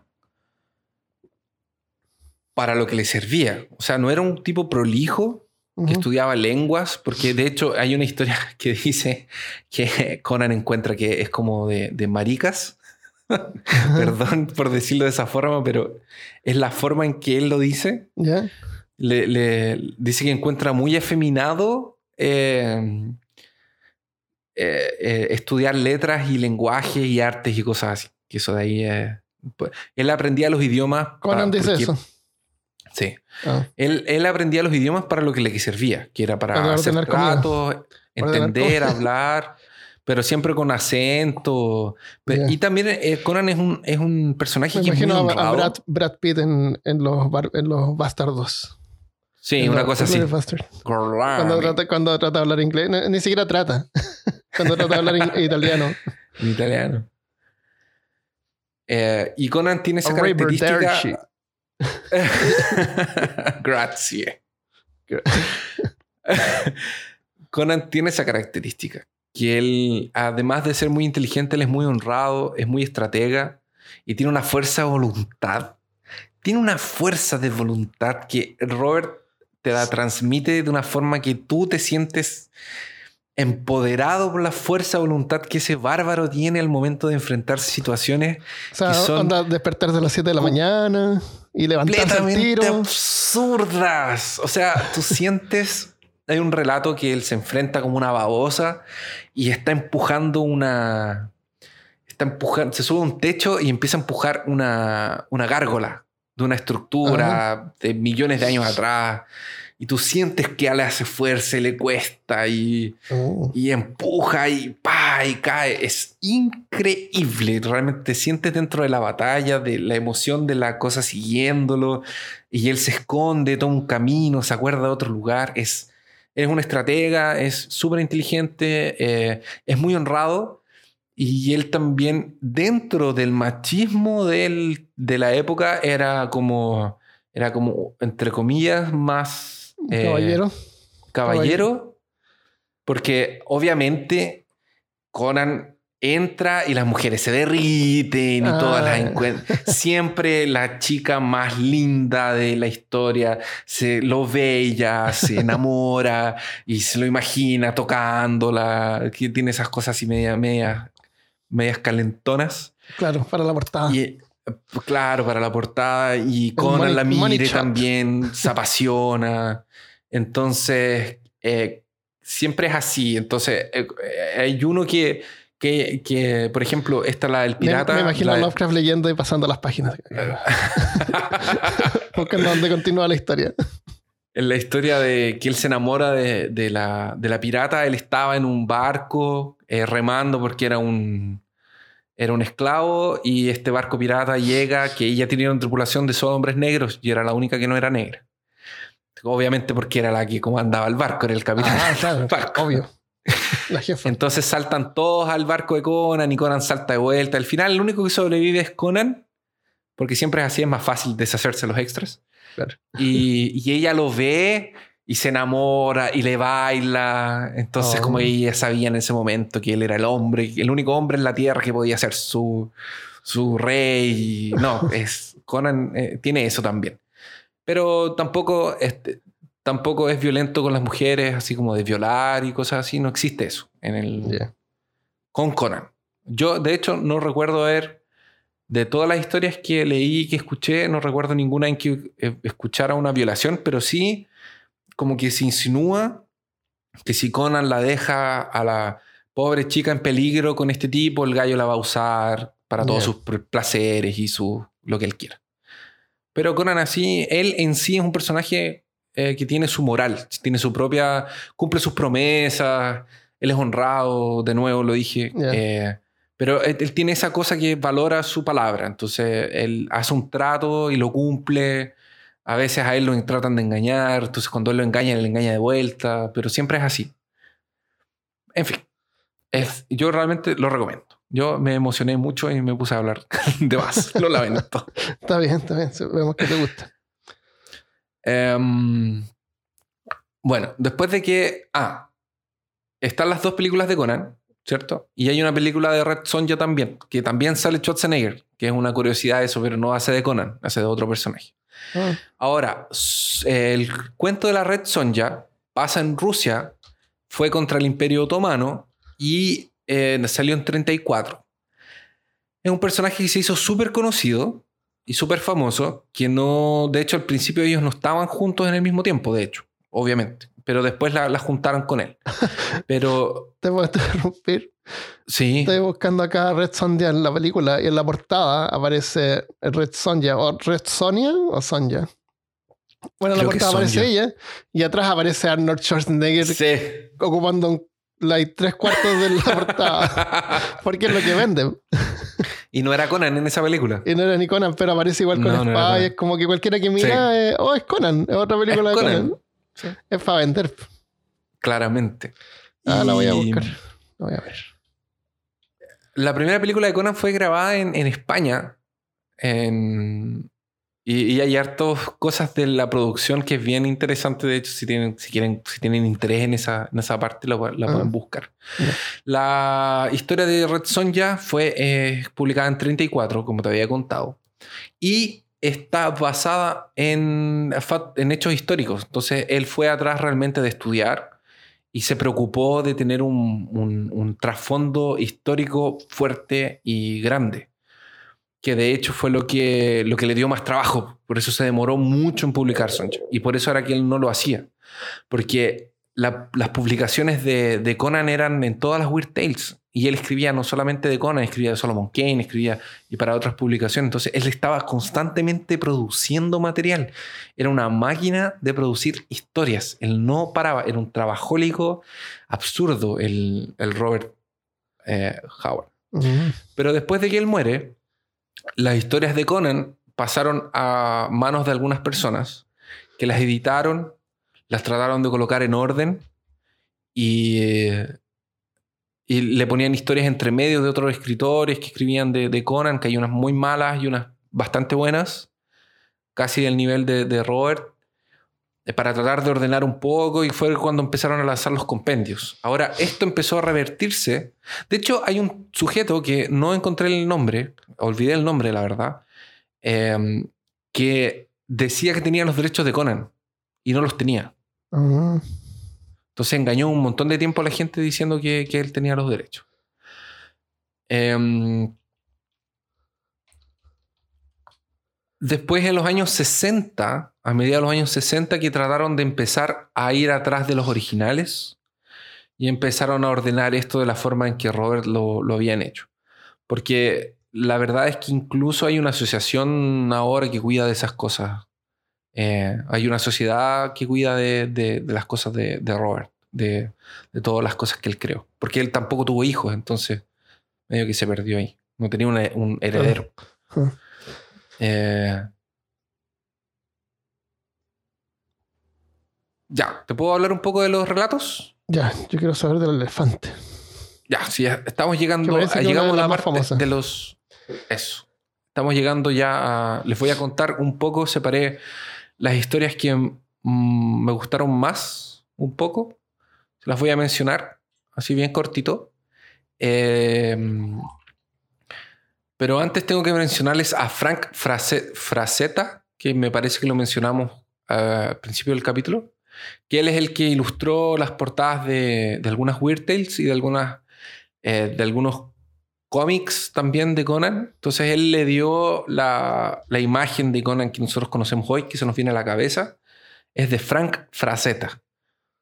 Speaker 2: para lo que le servía. O sea, no era un tipo prolijo que estudiaba lenguas, porque de hecho hay una historia [laughs] que dice que Conan encuentra que es como de, de maricas. [laughs] Perdón por decirlo de esa forma, pero es la forma en que él lo dice. Le, le- dice que encuentra muy efeminado eh, eh, eh, estudiar letras y lenguajes y artes y cosas así. Que eso de ahí es- pues, él aprendía los idiomas.
Speaker 1: Conan dice
Speaker 2: porque-
Speaker 1: eso.
Speaker 2: Sí.
Speaker 1: Ah,
Speaker 2: Él, él aprendía los idiomas para lo que le servía, que era para,
Speaker 1: Para
Speaker 2: hacer tratos, entender, hablar, pero siempre con acento.
Speaker 1: Ya.
Speaker 2: Y también eh, Conan es un, es un personaje
Speaker 1: me
Speaker 2: que es muy
Speaker 1: imagino a, a. Brad, Brad Pitt en, en, los, bar- en los Bastardos.
Speaker 2: sí,
Speaker 1: En
Speaker 2: una cosa así.
Speaker 1: Cuando trata, cuando trata de hablar inglés, ni, ni siquiera trata. [laughs] cuando trata de hablar in- italiano.
Speaker 2: En [laughs] italiano. Eh, y Conan tiene esa característica. [laughs] Grazie. [laughs] Conan tiene esa característica. Que él, además de ser muy inteligente, él es muy honrado, es muy estratega y tiene una fuerza de voluntad. Tiene una fuerza de voluntad que Robert te la transmite de una forma que tú te sientes empoderado por la fuerza de voluntad que ese bárbaro tiene al momento de enfrentarse a situaciones
Speaker 1: O sea,
Speaker 2: Que son-
Speaker 1: onda despertarse a las 7 de la mañana y levantarse
Speaker 2: completamente
Speaker 1: tiro.
Speaker 2: absurdas. O sea, tú [laughs] sientes. Hay un relato que él se enfrenta como una babosa y está empujando una. Está empujando. Se sube a un techo y empieza a empujar una, una gárgola de una estructura de millones de años atrás. Y tú sientes que le hace fuerza y le cuesta y
Speaker 1: Oh.
Speaker 2: y empuja y pa y cae. Es increíble. Realmente te sientes dentro de la batalla, de la emoción de la cosa siguiéndolo. Y él se esconde, toma un camino, se acuerda de otro lugar. Es, es un estratega, es súper inteligente, eh, es muy honrado. Y él también, dentro del machismo del- de la época, era como, era como, entre comillas, más... eh,
Speaker 1: Caballero.
Speaker 2: caballero, porque obviamente Conan entra y las mujeres se derriten y
Speaker 1: Ah.
Speaker 2: todas las encuentran. Siempre la chica más linda de la historia se lo ve ella, se enamora y se lo imagina tocándola, que tiene esas cosas así media, media, medias calentonas.
Speaker 1: Claro, para la portada.
Speaker 2: Y claro, para la portada. Y Conan la mire también, se apasiona. Entonces, eh, siempre es así. Entonces, eh, eh, hay uno que, que, que, por ejemplo, esta la del pirata.
Speaker 1: me, imagino a
Speaker 2: de-
Speaker 1: Lovecraft leyendo y pasando las páginas. [laughs] Buscando dónde continúa la historia.
Speaker 2: En la historia de que él se enamora de, de la, de la pirata, él estaba en un barco eh, remando porque era un, era un esclavo y este barco pirata llega, que ella tenía una tripulación de solo hombres negros y era la única que no era negra. Obviamente porque era la que comandaba el barco, era el capitán.
Speaker 1: Ah, claro,
Speaker 2: del barco.
Speaker 1: obvio. La jefa.
Speaker 2: Entonces saltan todos al barco de Conan y Conan salta de vuelta. Al final el único que sobrevive es Conan, porque siempre es así, es más fácil deshacerse de los extras.
Speaker 1: Claro.
Speaker 2: Y, y ella lo ve y se enamora y le baila. Entonces
Speaker 1: Oh.
Speaker 2: como ella sabía en ese momento que él era el hombre, el único hombre en la tierra que podía ser su, su rey. No, [laughs] es, Conan eh, tiene eso también. Pero tampoco, este, tampoco es violento con las mujeres, así como de violar y cosas así. No existe eso en el,
Speaker 1: Ya.
Speaker 2: con Conan. Yo, de hecho, no recuerdo haber, de todas las historias que leí y que escuché, no recuerdo ninguna en que eh, escuchara una violación, pero sí como que se insinúa que si Conan la deja a la pobre chica en peligro con este tipo, el gallo la va a usar para todos sus placeres y su, lo que él quiera. Pero Conan así, él en sí es un personaje eh, que tiene su moral, tiene su propia, cumple sus promesas, él es honrado, de nuevo lo dije, eh, pero él, él tiene esa cosa que valora su palabra, entonces él hace un trato y lo cumple, a veces a él lo tratan de engañar, entonces cuando él lo engaña, él le engaña de vuelta, pero siempre es así. En fin, es- yo realmente lo recomiendo. Yo me emocioné mucho y me puse a hablar [laughs] de más, lo lamento. [laughs]
Speaker 1: Está bien, está bien. Vemos que te gusta.
Speaker 2: Em, bueno, después de que. Ah, están las dos películas de Conan, ¿cierto? Y hay una película de Red Sonja también, que también sale Schwarzenegger, que es una curiosidad eso, pero no hace de Conan, hace de otro personaje.
Speaker 1: Ah,
Speaker 2: Ahora, el cuento de la Red Sonja pasa en Rusia, fue contra el Imperio Otomano y eh, salió en 34. Es un personaje que se hizo súper conocido y súper famoso, que no, de hecho al principio ellos no estaban juntos en el mismo tiempo, de hecho, obviamente, pero después la, la juntaron con él. [laughs] Pero
Speaker 1: Te puedo interrumpir.
Speaker 2: sí,
Speaker 1: Estoy buscando acá a Red Sonja en la película y en la portada aparece Red Sonja o Red Sonia o Sonja. Bueno, en la portada aparece ella y atrás aparece Arnold Schwarzenegger
Speaker 2: sí.
Speaker 1: ocupando un- like, tres cuartos de la portada [laughs] porque es lo que venden.
Speaker 2: y no era Conan en esa película.
Speaker 1: Y no era ni Conan, pero aparece igual con
Speaker 2: No,
Speaker 1: espada y es como que cualquiera que mira, eh, oh, es Conan, es otra película
Speaker 2: Es
Speaker 1: de
Speaker 2: Conan.
Speaker 1: Conan.
Speaker 2: Sí.
Speaker 1: Es para vender.
Speaker 2: Claramente.
Speaker 1: Ah, la voy a buscar. La voy a ver.
Speaker 2: La primera película de Conan fue grabada en, en España. en- y, y hay hartas cosas de la producción que es bien interesante. De hecho, si tienen, si quieren, si tienen interés en esa, en esa parte, la, la
Speaker 1: Ah.
Speaker 2: pueden buscar. La historia de Red Sonja fue eh, publicada en 34, como te había contado. Y está basada en, hechos históricos. Entonces, él fue atrás realmente de estudiar y se preocupó de tener un, un- trasfondo histórico fuerte y grande. Que de hecho fue lo que, lo que le dio más trabajo. Por eso se demoró mucho en publicar Sonja. Y por eso era que él no lo hacía. Porque la- las publicaciones de, de Conan eran en todas las Weird Tales. Y él escribía no solamente de Conan, escribía de Solomon Kane, escribía y para otras publicaciones. Entonces él estaba constantemente produciendo material. Era una máquina de producir historias. Él no paraba. Era un trabajólico absurdo el, el Robert eh, Howard. Pero después de que él muere, las historias de Conan pasaron a manos de algunas personas que las editaron, las trataron de colocar en orden y, eh, y le ponían historias entre medio de otros escritores que escribían de, Conan, que hay unas muy malas y unas bastante buenas, casi del nivel de, Robert, eh, para tratar de ordenar un poco y fue cuando empezaron a lanzar los compendios. Ahora, esto empezó a revertirse. De hecho, hay un sujeto que no encontré el nombre, olvidé el nombre, la verdad, eh, que decía que tenía los derechos de Conan y no los tenía.
Speaker 1: Ah.
Speaker 2: Entonces engañó un montón de tiempo a la gente diciendo que, él tenía los derechos. Em, después en los años 60, a mediados de los años 60, que trataron de empezar a ir atrás de los originales y empezaron a ordenar esto de la forma en que Robert lo, lo habían hecho. Porque la verdad es que incluso hay una asociación ahora que cuida de esas cosas. Eh, hay una sociedad que cuida de, de- de las cosas de, de Robert, de, de todas las cosas que él creó. Porque él tampoco tuvo hijos, entonces medio que se perdió ahí. No tenía un, un heredero. Eh, ya, ¿te puedo hablar un poco de los relatos?
Speaker 1: Ya, yo quiero saber del elefante.
Speaker 2: Ya, sí, ya estamos llegando, llegamos a la parte
Speaker 1: famosas.
Speaker 2: de los... Eso. Estamos llegando ya a... Les voy a contar un poco, separé las historias que mm, me gustaron más, un poco. Las voy a mencionar, así bien cortito. Eh, pero antes tengo que mencionarles a Frank Frazetta, que me parece que lo mencionamos al principio del capítulo, que él es el que ilustró las portadas de, de algunas Weird Tales y de, algunas, eh, de algunos cómics también de Conan. Entonces él le dio la, la imagen de Conan que nosotros conocemos hoy, que se nos viene a la cabeza, es de Frank Frazetta.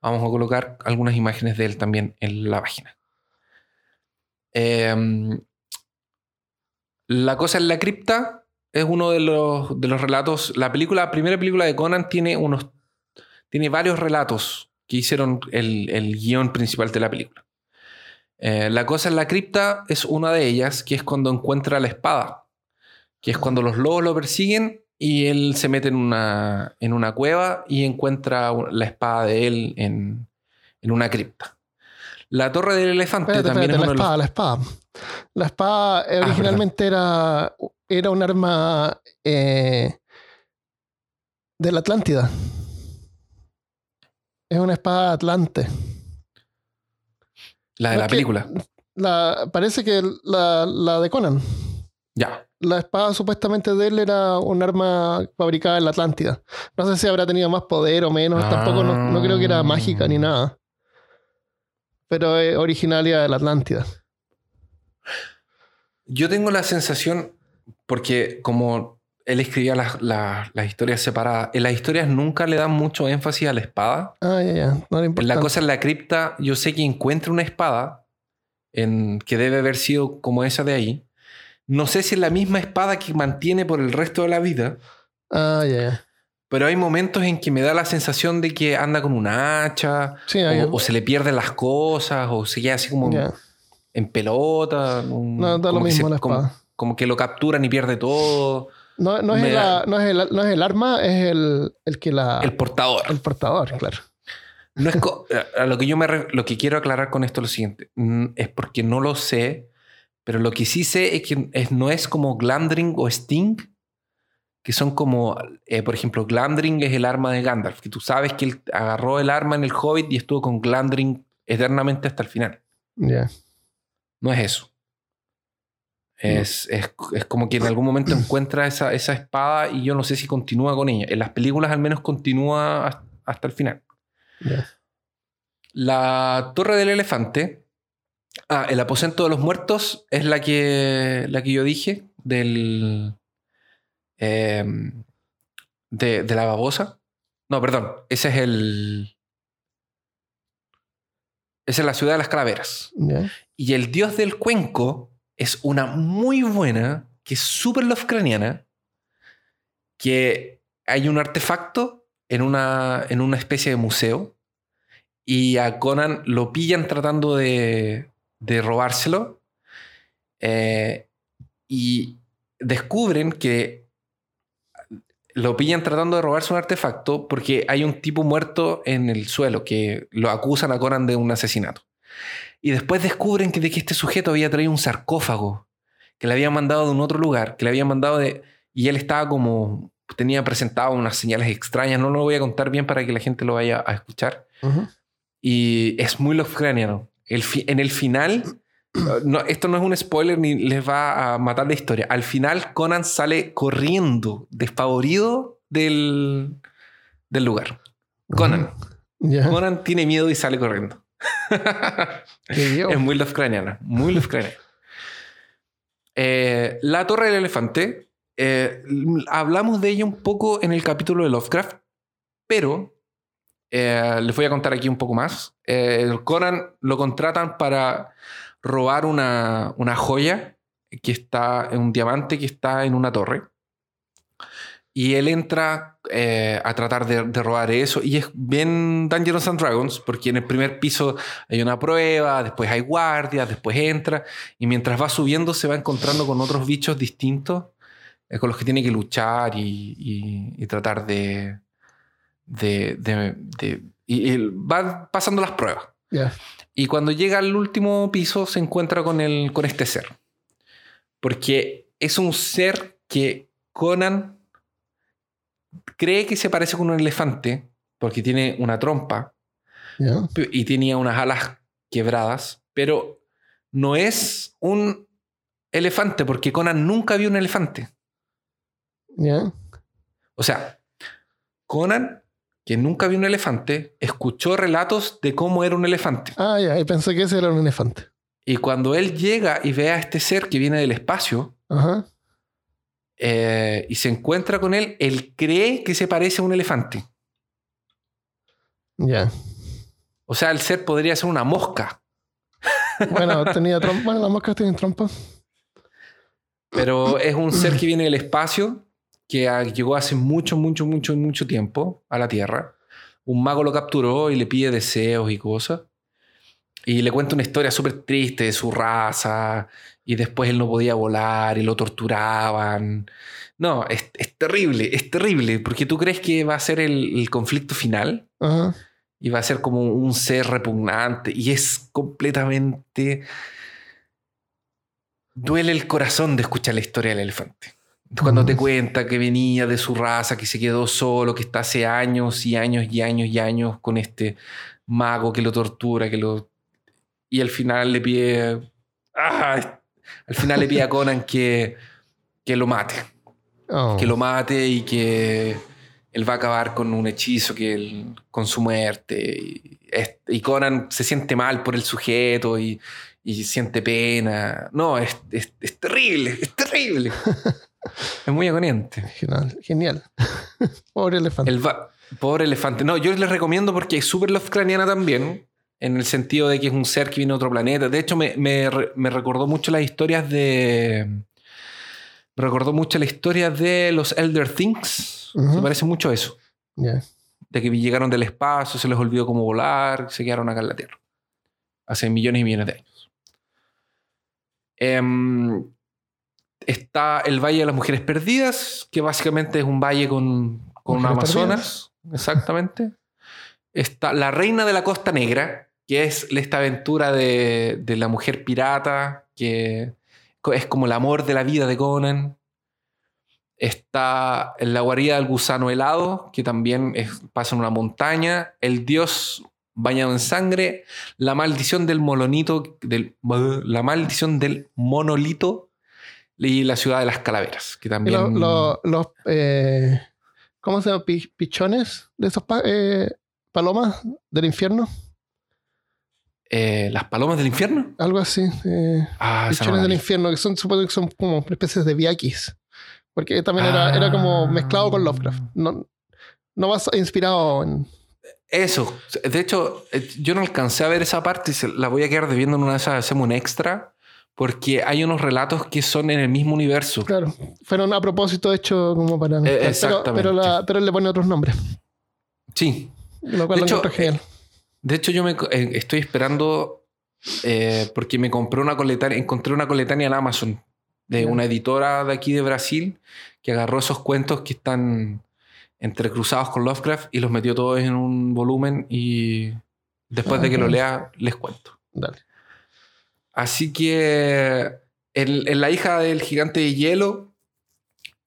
Speaker 2: Vamos a colocar algunas imágenes de él también en la página. Em, la cosa en la cripta es uno de los, de los relatos. La película, la primera película de Conan tiene unos. Tiene varios relatos que hicieron el, el guion principal de la película. Eh, la cosa en la cripta es una de ellas, que es cuando encuentra la espada. Que es cuando los lobos lo persiguen y él se mete en una, en una cueva y encuentra la espada de él en, en una cripta. La torre del elefante
Speaker 1: Espérate,
Speaker 2: también
Speaker 1: espérate,
Speaker 2: es
Speaker 1: la
Speaker 2: uno de los-
Speaker 1: la espada. La espada eh,
Speaker 2: Ah,
Speaker 1: originalmente era, era un arma eh, de la Atlántida. Es una espada atlante.
Speaker 2: La de
Speaker 1: No
Speaker 2: la película.
Speaker 1: La, parece que la, la de Conan.
Speaker 2: Ya.
Speaker 1: La espada supuestamente de él era un arma fabricada en la Atlántida. No sé si habrá tenido más poder o menos. Tampoco no, no creo que era mágica ni nada. Pero es originaria de la Atlántida.
Speaker 2: Yo tengo la sensación, porque como él escribía las, las- las historias separadas, en las historias nunca le dan mucho énfasis a la espada.
Speaker 1: Ah, ya, ya. No
Speaker 2: En la cosa en la cripta, yo sé que encuentra una espada en, que debe haber sido como esa de ahí. No sé si es la misma espada que mantiene por el resto de la vida,
Speaker 1: Ah, ya, ya.
Speaker 2: pero hay momentos en que me da la sensación de que anda con una hacha,
Speaker 1: Sí,
Speaker 2: o, o se le pierden las cosas, o se queda así como
Speaker 1: ya.
Speaker 2: en pelota. un-
Speaker 1: No, da lo mismo
Speaker 2: se-
Speaker 1: la
Speaker 2: como, como que lo capturan y pierde todo.
Speaker 1: No, no, es el,
Speaker 2: da-
Speaker 1: no, es el, no es el arma, es el, el que la.
Speaker 2: El portador.
Speaker 1: el portador, claro.
Speaker 2: No es a lo que yo me lo que quiero aclarar con esto es lo siguiente. Es porque no lo sé, pero lo que sí sé es que es- no es como Glamdring o Sting, que son como, eh, por ejemplo, Glamdring es el arma de Gandalf, que tú sabes que él agarró el arma en el Hobbit y estuvo con Glamdring eternamente hasta el final.
Speaker 1: Ya.
Speaker 2: No es eso. Es, es, es como que en algún momento encuentra esa, esa espada y yo no sé si continúa con ella. En las películas al menos continúa has- hasta el final. La Torre del Elefante. Ah, el aposento de los muertos es la que, la que yo dije del. em, de, de la babosa. No, perdón. Ese es el. Esa es la ciudad de las calaveras. Y el dios del cuenco es una muy buena, que es súper lovecraniana, que hay un artefacto en una, en una especie de museo y a Conan lo pillan tratando de, de robárselo eh, y descubren que lo pillan tratando de robarse un artefacto porque hay un tipo muerto en el suelo que lo acusan a Conan de un asesinato. Y después descubren que de que este sujeto había traído un sarcófago que le habían mandado de un otro lugar, que le habían mandado de... Y él estaba como... Tenía presentado unas señales extrañas, no lo voy a contar bien para que la gente lo vaya a escuchar. Y es muy Lovecraftiano. El fi- en el final, [clears throat] no, esto no es un spoiler ni les va a matar la historia. Al final, Conan sale corriendo, despavorido del, del lugar. Conan. Conan tiene miedo y sale corriendo. [laughs] Es muy Lovecraftiana. Muy Lovecraftiana. [laughs] Eh, la Torre del Elefante. eh, hablamos de ella un poco en el capítulo de Lovecraft, pero eh, les voy a contar aquí un poco más. Eh, el Conan lo contratan para robar una, una joya que está un diamante que está en una torre. Y él entra eh, a tratar de, de robar eso. Y es bien Dungeons and Dragons, porque en el primer piso hay una prueba, después hay guardias, después entra. Y mientras va subiendo, se va encontrando con otros bichos distintos eh, con los que tiene que luchar y, y- y tratar de. de, de- y, y va pasando las pruebas. Y cuando llega al último piso se encuentra con, el, con este ser. Porque es un ser que Conan cree que se parece con un elefante porque tiene una trompa y tenía unas alas quebradas, pero no es un elefante porque Conan nunca vio un elefante. O sea, Conan, que nunca vio un elefante, escuchó relatos de cómo era un elefante.
Speaker 1: Ah, ya. Y pensé que ese era un elefante.
Speaker 2: Y cuando él llega y ve a este ser que viene del espacio
Speaker 1: Ajá.
Speaker 2: Eh, y se encuentra con él, él cree que se parece a un elefante.
Speaker 1: Ya.
Speaker 2: O sea, el ser podría ser una mosca,
Speaker 1: Bueno, [laughs] tenía trompa. Bueno, las moscas tienen trompa.
Speaker 2: pero [clears throat] es un ser que viene del espacio, que llegó hace mucho, mucho, mucho, mucho tiempo a la Tierra. Un mago lo capturó y le pide deseos y cosas. Y le cuenta una historia súper triste de su raza. Y después él no podía volar y lo torturaban. No, es, es terrible, es terrible. Porque tú crees que va a ser el, el conflicto final.
Speaker 1: Ajá.
Speaker 2: y va a ser como un ser repugnante y es completamente duele el corazón de escuchar la historia del elefante cuando te cuenta que venía de su raza que se quedó solo que está hace años y años y años y años con este mago que lo tortura que lo y al final le pide ¡Ah! Al final le pide a [laughs] Conan que que lo mate
Speaker 1: Oh.
Speaker 2: que lo mate y que, él va a acabar con un hechizo que él- con su muerte. Y, Conan se siente mal por el sujeto y, y siente pena. No, es, es- es terrible, es terrible. [laughs] es muy agoniante.
Speaker 1: Genial. genial. [laughs] Pobre elefante.
Speaker 2: El pobre elefante. No, yo les recomiendo porque es súper Lovecraftiana también, en el sentido de que es un ser que viene de otro planeta. De hecho, me, me me recordó mucho las historias de. Me recordó mucho la historia de los Elder Things.
Speaker 1: Ujú.
Speaker 2: Se parece mucho a eso. De que llegaron del espacio, se les olvidó cómo volar, se quedaron acá en la Tierra. Hace millones y millones de años. Em, está el Valle de las Mujeres Perdidas, que básicamente es un valle con, con Amazonas. Exactamente. Está La Reina de la Costa Negra, que es esta aventura de, la mujer pirata, que es como el amor de la vida de Conan. Está La guarida del gusano helado, que también pasa en una montaña. El dios bañado en sangre. La maldición del molonito, la maldición del monolito. Y la ciudad de las calaveras, que también...
Speaker 1: lo- lo- los. eh, ¿Cómo se llama? Pi- ¿Pichones? ¿De esos eh, palomas del infierno?
Speaker 2: Eh, las palomas del infierno.
Speaker 1: Algo así. eh,
Speaker 2: Ah, no
Speaker 1: del
Speaker 2: vi.
Speaker 1: infierno, que son, supongo que son como especies de viakis. Porque también era, era como
Speaker 2: Ah.
Speaker 1: mezclado con Lovecraft. No, no vas inspirado en.
Speaker 2: Eso. De hecho, eh, yo no alcancé a ver esa parte y se la voy a quedar debiendo en una de esas. Hacemos un extra. Porque hay unos relatos que son en el mismo universo.
Speaker 1: Claro. Fueron a propósito hecho como para.
Speaker 2: Eh,
Speaker 1: pero,
Speaker 2: exactamente.
Speaker 1: pero, la- pero él le pone otros nombres.
Speaker 2: Sí.
Speaker 1: Lo cual
Speaker 2: De
Speaker 1: lo
Speaker 2: hecho,
Speaker 1: genial.
Speaker 2: De hecho, yo me eh, estoy esperando eh, porque me compré una coletánea, encontré una coletánea en Amazon de una editora de aquí de Brasil que agarró esos cuentos que están entrecruzados con Lovecraft y los metió todos en un volumen y después
Speaker 1: Ah,
Speaker 2: de que lo
Speaker 1: ok.
Speaker 2: lea les cuento.
Speaker 1: Dale.
Speaker 2: Así que en, en La hija del gigante de hielo,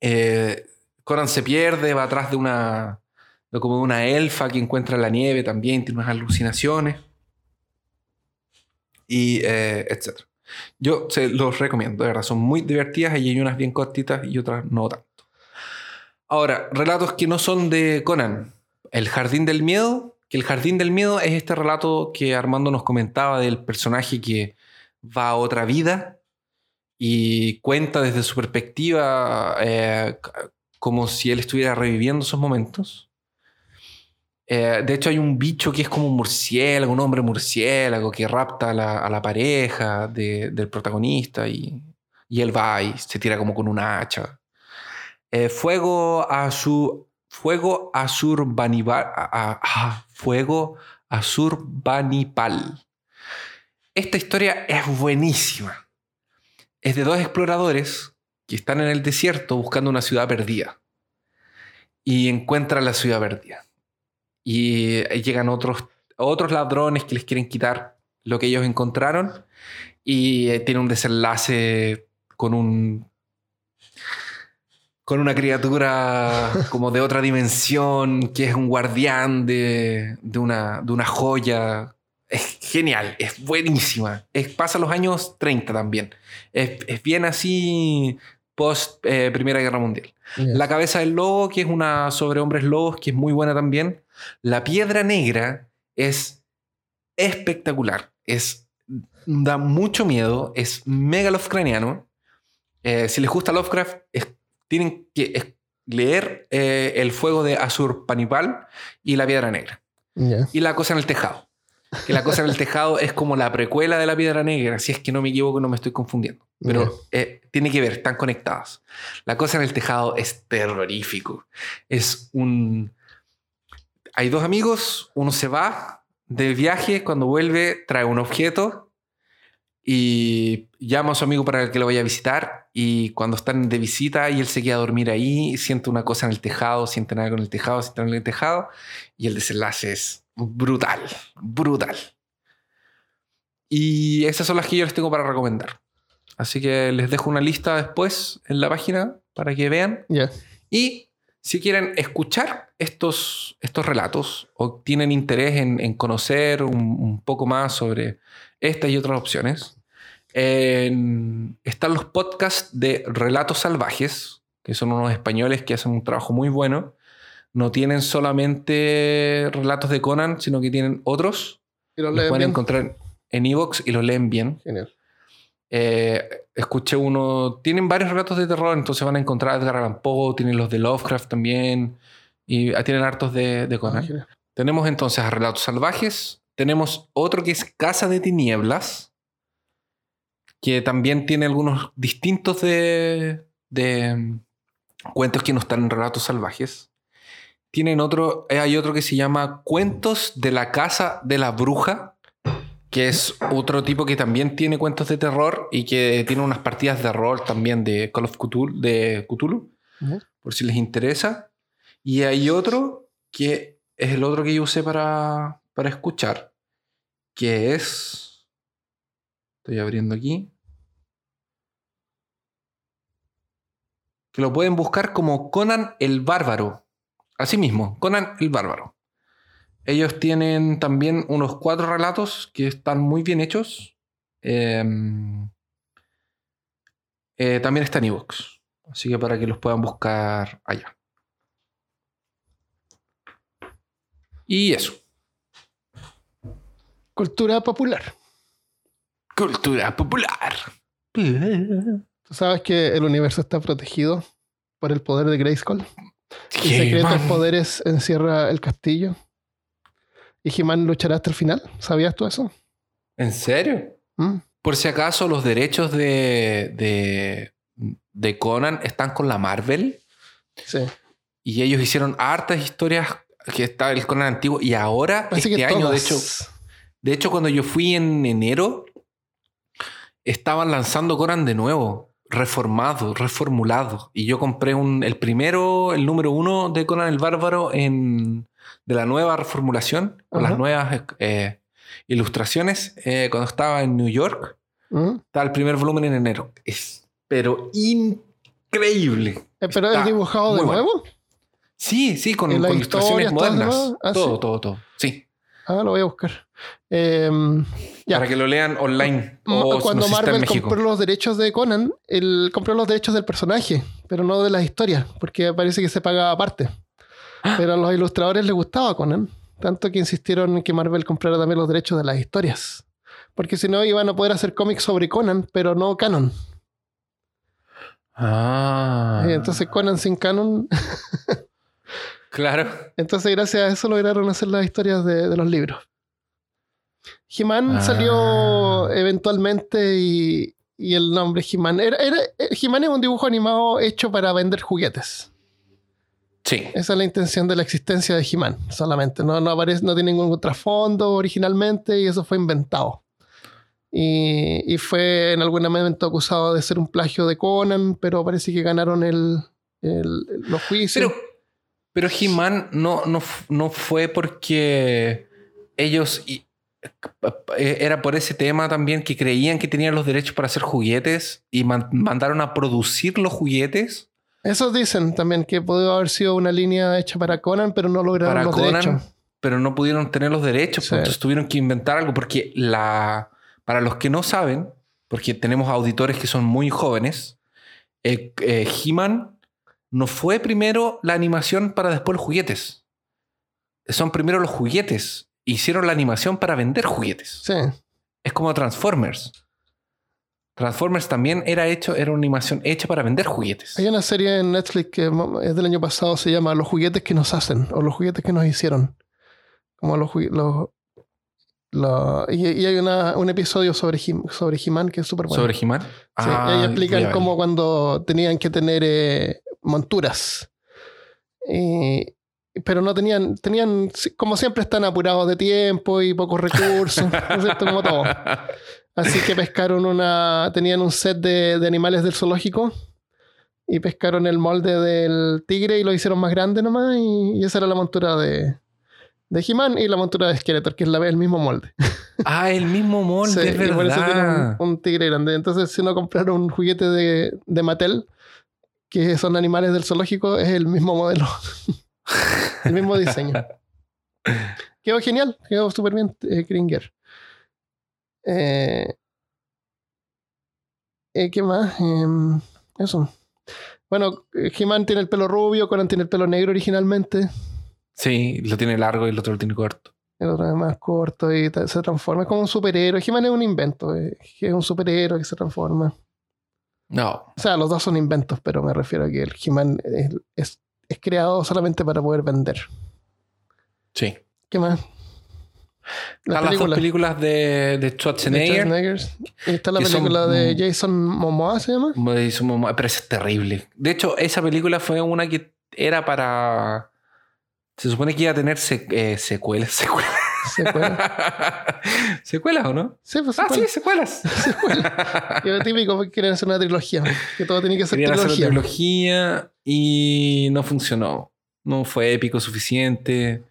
Speaker 2: eh, Conan se pierde, va atrás de una, como de una elfa que encuentra en la nieve también, tiene unas alucinaciones, y eh, etc. Yo se los recomiendo, de verdad, son muy divertidas y hay unas bien cortitas y otras no tanto. Ahora, relatos que no son de Conan. El Jardín del Miedo, que el Jardín del Miedo es este relato que Armando nos comentaba del personaje que va a otra vida y cuenta desde su perspectiva eh, como si él estuviera reviviendo esos momentos. Eh, de hecho, hay un bicho que es como un murciélago, un hombre murciélago que rapta a la, a pareja de- del protagonista y, y él va y se tira como con una hacha. Eh, fuego Azur. Fuego Azur Banibal. Fuego Azur Banipal. Esta historia es buenísima. Es de dos exploradores que están en el desierto buscando una ciudad perdida. Y encuentran la ciudad perdida. Y eh, llegan otros, otros ladrones que les quieren quitar lo que ellos encontraron. Y eh, tiene un desenlace con un. Con una criatura [laughs] como de otra dimensión, que es un guardián de, de una, de una joya es genial, es buenísima. Es, pasa los años 30 también. Es, es bien así post eh, Primera Guerra Mundial. La cabeza del lobo, que es una sobre hombres lobos, que es muy buena también. La piedra negra es espectacular. Es, da mucho miedo. Es mega Lovecraftiano. Eh, si les gusta Lovecraft, es- tienen que es- leer eh, El fuego de Azur Panipal y La piedra negra y La cosa en el tejado. Que La cosa en el tejado es como la precuela de La piedra negra, si es que no me equivoco, no me estoy confundiendo. Pero eh, tiene que ver, están conectadas. La cosa en el tejado es terrorífico. Es un... Hay dos amigos, uno se va de viaje, cuando vuelve trae un objeto y llama a su amigo para que lo vaya a visitar y cuando están de visita y él se queda a dormir ahí, siente una cosa en el tejado, siente nada con el tejado, siente algo en el tejado y el desenlace es brutal, brutal. Y esas son las que yo les tengo para recomendar. Así que les dejo una lista después en la página para que vean. Y si quieren escuchar estos, estos relatos o tienen interés en, en conocer un, un poco más sobre estas y otras opciones, en- están los podcasts de Relatos Salvajes, que son unos españoles que hacen un trabajo muy bueno, no tienen solamente relatos de Conan, sino que tienen otros.
Speaker 1: Y lo
Speaker 2: Los
Speaker 1: leen
Speaker 2: pueden
Speaker 1: bien.
Speaker 2: encontrar en Evox y los leen bien.
Speaker 1: Genial.
Speaker 2: Eh, escuché uno. Tienen varios relatos de terror, entonces van a encontrar a Edgar Allan Poe, tienen los de Lovecraft también. Y ah, tienen hartos de, de
Speaker 1: Ah.
Speaker 2: Tenemos entonces a Relatos Salvajes. Tenemos otro que es Casa de Tinieblas, que también tiene algunos distintos de, de mm, cuentos que no están en Relatos Salvajes. Tienen otro, eh, hay otro que se llama Cuentos de la Casa de la Bruja, que es otro tipo que también tiene cuentos de terror y que tiene unas partidas de rol también de Call of Cthulhu, de Cthulhu por si les interesa. Y hay otro que es el otro que yo usé para, para escuchar, que es... Estoy abriendo aquí. Que lo pueden buscar como Conan el Bárbaro. Así mismo, Conan el Bárbaro. Ellos tienen también unos cuatro relatos que están muy bien hechos. Em, eh, también está en iVoox. Así que para que los puedan buscar allá. Y eso.
Speaker 1: Cultura popular.
Speaker 2: Cultura popular.
Speaker 1: Tú sabes que el universo está protegido por el poder de Grayskull. Y secretos
Speaker 2: man.
Speaker 1: poderes encierra el castillo. Y He-Man luchará hasta el final. ¿Sabías tú eso?
Speaker 2: ¿En serio?
Speaker 1: ¿Mm?
Speaker 2: Por si acaso, los derechos de, de, de Conan están con la Marvel.
Speaker 1: Sí.
Speaker 2: Y ellos hicieron hartas historias que está el Conan antiguo. Y ahora,
Speaker 1: Parece
Speaker 2: este año, de hecho, de hecho, cuando yo fui en enero, estaban lanzando Conan de nuevo, reformado, reformulado. Y yo compré un, el primero, el número uno de Conan el Bárbaro en, de la nueva reformulación, con
Speaker 1: Ajá.
Speaker 2: las nuevas eh, ilustraciones, eh, cuando estaba en New York.
Speaker 1: ¿Mm?
Speaker 2: Estaba el primer volumen en enero. Es, pero increíble.
Speaker 1: Eh, ¿Pero
Speaker 2: Está
Speaker 1: es dibujado de
Speaker 2: bueno.
Speaker 1: nuevo?
Speaker 2: Sí, sí, con,
Speaker 1: ¿Y las
Speaker 2: con ilustraciones modernas.
Speaker 1: Ah,
Speaker 2: todo,
Speaker 1: sí.
Speaker 2: todo, todo. Sí.
Speaker 1: Ah, lo voy a buscar. Em, ya.
Speaker 2: Para que lo lean online. O
Speaker 1: Cuando Marvel compró los derechos de Conan, él compró los derechos del personaje, pero no de las historias, porque parece que se pagaba aparte. Pero a los ilustradores les gustaba Conan, tanto que insistieron en que Marvel comprara también los derechos de las historias. Porque si no, iban a poder hacer cómics sobre Conan, pero no canon.
Speaker 2: Ah.
Speaker 1: Eh, Entonces, Conan sin canon.
Speaker 2: Claro.
Speaker 1: Entonces, gracias a eso lograron hacer las historias de, de los libros. He-Man
Speaker 2: Ah.
Speaker 1: salió eventualmente y, y el nombre He-Man. Era, era, eh, He-Man es un dibujo animado hecho para vender juguetes.
Speaker 2: Sí.
Speaker 1: Esa es la intención de la existencia de He-Man, solamente. No, no, aparece, no tiene ningún trasfondo originalmente y eso fue inventado. Y, y fue en algún momento acusado de ser un plagio de Conan, pero parece que ganaron el, el- los juicios.
Speaker 2: Pero, pero He-Man no, no, no fue porque ellos. y- eh, era por ese tema también que creían que tenían los derechos para hacer juguetes y man- mandaron a producir los juguetes
Speaker 1: Eso dicen también que pudo haber sido una línea hecha para Conan, pero no lograron
Speaker 2: para
Speaker 1: los
Speaker 2: Conan,
Speaker 1: derechos.
Speaker 2: pero no pudieron tener los derechos,
Speaker 1: Sí.
Speaker 2: pues, entonces tuvieron que inventar algo porque la para los que no saben, porque tenemos auditores que son muy jóvenes, eh, eh, He-Man no fue primero la animación para después los juguetes. Son primero los juguetes. Hicieron la animación para vender juguetes.
Speaker 1: Sí.
Speaker 2: Es como Transformers. Transformers también era hecho, era una animación hecha para vender juguetes.
Speaker 1: Hay una serie en Netflix que mo- es del año pasado, se llama Los juguetes que nos hacen o los juguetes que nos hicieron. Como los, los, los- y, y hay una- un episodio sobre He- sobre He-Man que es súper bueno.
Speaker 2: Sobre He-Man.
Speaker 1: Sí,
Speaker 2: Ah,
Speaker 1: y ahí
Speaker 2: voy
Speaker 1: explican cómo cuando tenían que tener eh, monturas. Y- pero no tenían, tenían, como siempre están apurados de tiempo y pocos recursos, [laughs] ¿no es cierto? Como todo. Así que pescaron una, tenían un set de, de animales del zoológico y pescaron el molde del tigre y lo hicieron más grande nomás y, y esa era la montura de, de He-Man y la montura de Skeletor, que es la, el mismo molde. [laughs]
Speaker 2: Ah, el mismo molde,
Speaker 1: Sí,
Speaker 2: es
Speaker 1: y por eso tienen
Speaker 2: verdad.
Speaker 1: un, un tigre grande. Entonces, si no compraron un juguete de, de Mattel, que son animales del zoológico, es el mismo modelo. [laughs] [laughs] el mismo diseño. Quedó genial, quedó súper bien eh, Kringer. Eh, eh, ¿Qué más? Em, eso. Bueno, eh, He-Man tiene el pelo rubio, Conan tiene el pelo negro originalmente.
Speaker 2: Sí, lo tiene largo y el otro lo tiene corto.
Speaker 1: El otro es más corto y se transforma. Es como un superhéroe. He-Man es un invento. Es un superhéroe que se transforma.
Speaker 2: No.
Speaker 1: O sea, los dos son inventos, pero me refiero a que el He-Man es, es- creado solamente para poder vender.
Speaker 2: Sí.
Speaker 1: ¿Qué más?
Speaker 2: Están las dos películas de, de
Speaker 1: de
Speaker 2: Schwarzenegger.
Speaker 1: Y está la
Speaker 2: son-
Speaker 1: película de Jason Momoa, ¿se llama?
Speaker 2: Me hizo un momo- Pero es terrible. De hecho, esa película fue una que era para. Se supone que iba a tener se- eh, secuelas. [laughs] Secuelas.
Speaker 1: Secuela. [laughs]
Speaker 2: ¿Secuelas o no?
Speaker 1: Sí, pues
Speaker 2: Ah, sí,
Speaker 1: secuela.
Speaker 2: secuelas.
Speaker 1: Y [laughs] lo típico que quieren hacer una trilogía. Que todo tiene que ser
Speaker 2: Querían hacer una
Speaker 1: trilogía.
Speaker 2: trilogía y no funcionó. No fue épico suficiente.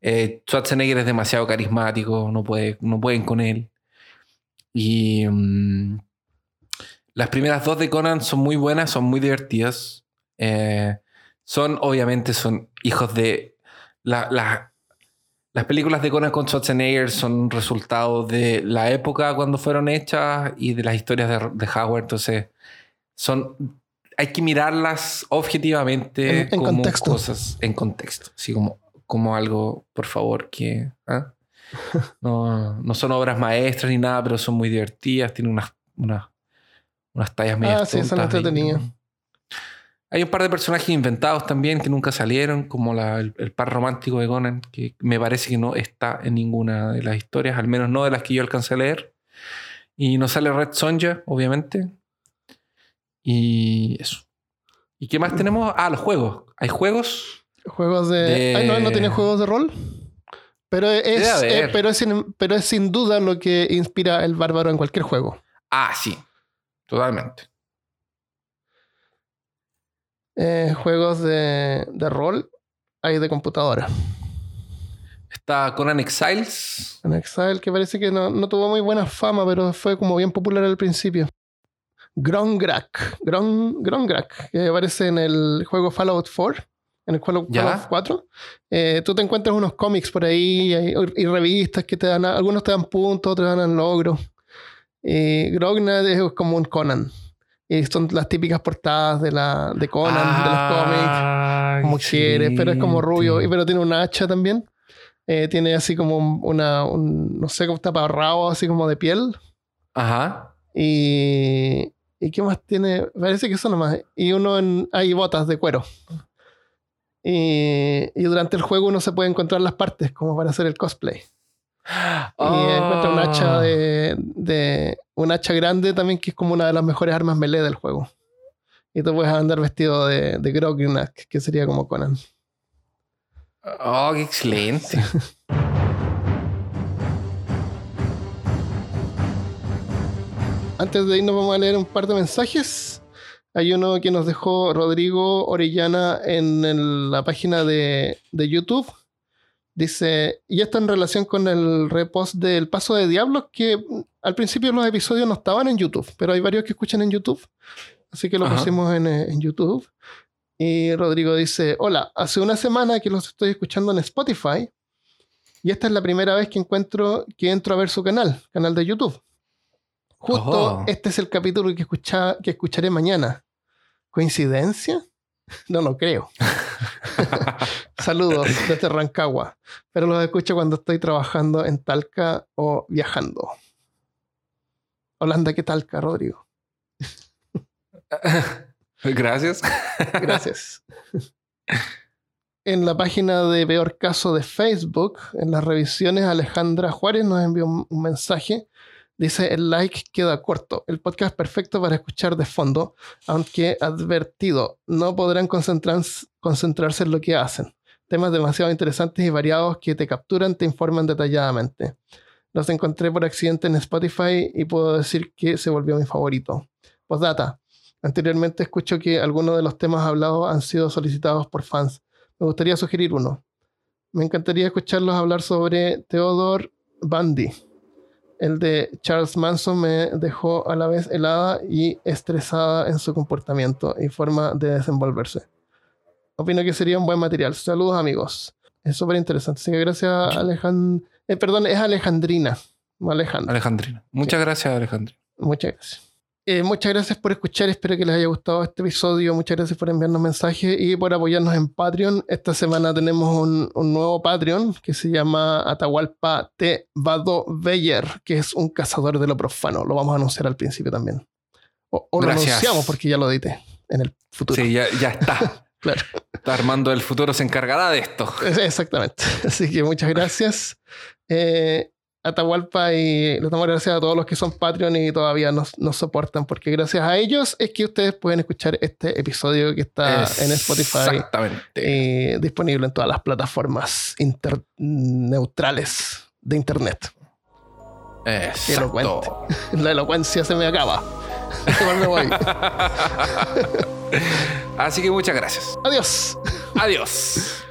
Speaker 2: Eh, Schwarzenegger es demasiado carismático, no, puede, no pueden con él. Y mm, las primeras dos de Conan son muy buenas, son muy divertidas. Eh, son, obviamente, son hijos de... la- la- las películas de Conan con Schwarzenegger son resultado de la época cuando fueron hechas y de las historias de, de Howard. Entonces, son hay que mirarlas objetivamente
Speaker 1: En- en
Speaker 2: como
Speaker 1: contexto.
Speaker 2: cosas en contexto, así como, como algo, por favor, que ¿ah? [laughs] no, no son obras maestras ni nada, pero son muy divertidas, tienen unas, unas, unas tallas medio
Speaker 1: Ah, sí, son entretenidas.
Speaker 2: Hay un par de personajes inventados también que nunca salieron, como la- el, el par romántico de Conan, que me parece que no está en ninguna de las historias, al menos no de las que yo alcancé a leer. Y no sale Red Sonja, obviamente. Y eso. ¿Y qué más tenemos? Ah, los juegos. Hay juegos.
Speaker 1: Juegos de...
Speaker 2: De-
Speaker 1: Ay, no, no tiene juegos de rol. Pero es, eh, pero, es sin, pero es sin duda lo que inspira el bárbaro en cualquier juego.
Speaker 2: Ah, sí. Totalmente.
Speaker 1: Eh, juegos de, de rol hay de computadora.
Speaker 2: Está Conan Exiles.
Speaker 1: En Exile, que parece que no, no tuvo muy buena fama, pero fue como bien popular al principio. Grongrak. Gron, Grongrak, que aparece en el juego Fallout 4, en el
Speaker 2: Ya.
Speaker 1: Fallout 4. Eh, tú te encuentras unos cómics por ahí y, y revistas que te dan, algunos te dan puntos, otros te dan logros. Y Grognak es como un Conan. Y son las típicas portadas de, la, de Conan, de los cómics
Speaker 2: Ah,
Speaker 1: como quieres, pero es como rubio, y pero tiene un hacha también. Eh, tiene así como un- una, un, no sé, como taparrabo así como de piel.
Speaker 2: Ajá.
Speaker 1: Y, ¿y qué más tiene? Parece que eso nomás. Y uno en, hay botas de cuero. Y, y durante el juego uno se puede encontrar las partes como para hacer el cosplay. Y encuentra un hacha
Speaker 2: Ah.
Speaker 1: de, de un hacha grande también que es como una de las mejores armas melee del juego. Y tú puedes andar vestido de, de Grognak, que sería como Conan.
Speaker 2: Oh, qué excelente. [laughs]
Speaker 1: Antes de irnos vamos a leer un par de mensajes. Hay uno que nos dejó Rodrigo Orellana en el- la página de, de YouTube. Dice, y esto en relación con el repost del Paso de Diablos, que al principio los episodios no estaban en YouTube, pero hay varios que escuchan en YouTube. Así que lo
Speaker 2: Ajá.
Speaker 1: pusimos en, eh, en YouTube. Y Rodrigo dice, hola, hace una semana que los estoy escuchando en Spotify. Y esta es la primera vez que encuentro que entro a ver su canal, canal de YouTube. Justo
Speaker 2: Oh.
Speaker 1: este es el capítulo que, escucha, que escucharé mañana. ¿Coincidencia? No lo creo. [laughs] Saludos desde Rancagua. Pero los escucho cuando estoy trabajando en Talca o viajando. Holanda, ¿qué Talca, Rodrigo? [laughs]
Speaker 2: Gracias.
Speaker 1: Gracias. En la página de Peor Caso de Facebook, en las revisiones, Alejandra Juárez nos envió un, un mensaje. Dice, el like queda corto. El podcast perfecto para escuchar de fondo, aunque advertido, no podrán concentrar- concentrarse en lo que hacen. Temas demasiado interesantes y variados que te capturan, te informan detalladamente. Los encontré por accidente en Spotify y puedo decir que se volvió mi favorito. Postdata. Anteriormente escucho que algunos de los temas hablados han sido solicitados por fans. Me gustaría sugerir uno. Me encantaría escucharlos hablar sobre Theodore Bundy. El de Charles Manson me dejó a la vez helada y estresada en su comportamiento y forma de desenvolverse. Opino que sería un buen material. Saludos amigos. Es súper interesante. Así que gracias Alejandra. perdón, es Alejandrina. Alejandra.
Speaker 2: Alejandrina. Muchas gracias, Alejandrina.
Speaker 1: Muchas gracias. Eh, muchas gracias por escuchar, espero que les haya gustado este episodio, muchas gracias por enviarnos mensajes y por apoyarnos en Patreon. Esta semana tenemos un, un nuevo Patreon que se llama Atahualpa T. Vado Beyer, que es un cazador de lo profano. Lo vamos a anunciar al principio también. O, o lo
Speaker 2: Gracias.
Speaker 1: anunciamos porque ya lo edité en el futuro.
Speaker 2: Sí, ya, ya está. [laughs]
Speaker 1: Claro.
Speaker 2: Está armando el futuro, se encargará de esto.
Speaker 1: Es- Exactamente. [laughs] Así que muchas gracias. Eh, Atahualpa y les damos gracias a todos los que son Patreon y todavía nos, nos soportan, porque gracias a ellos es que ustedes pueden escuchar este episodio que está en Spotify
Speaker 2: Exactamente.
Speaker 1: disponible en todas las plataformas inter- neutrales de Internet. elocuente.
Speaker 2: Exacto.
Speaker 1: La elocuencia se me acaba. [laughs] Igual me voy. [laughs]
Speaker 2: Así que muchas gracias.
Speaker 1: Adiós.
Speaker 2: Adiós.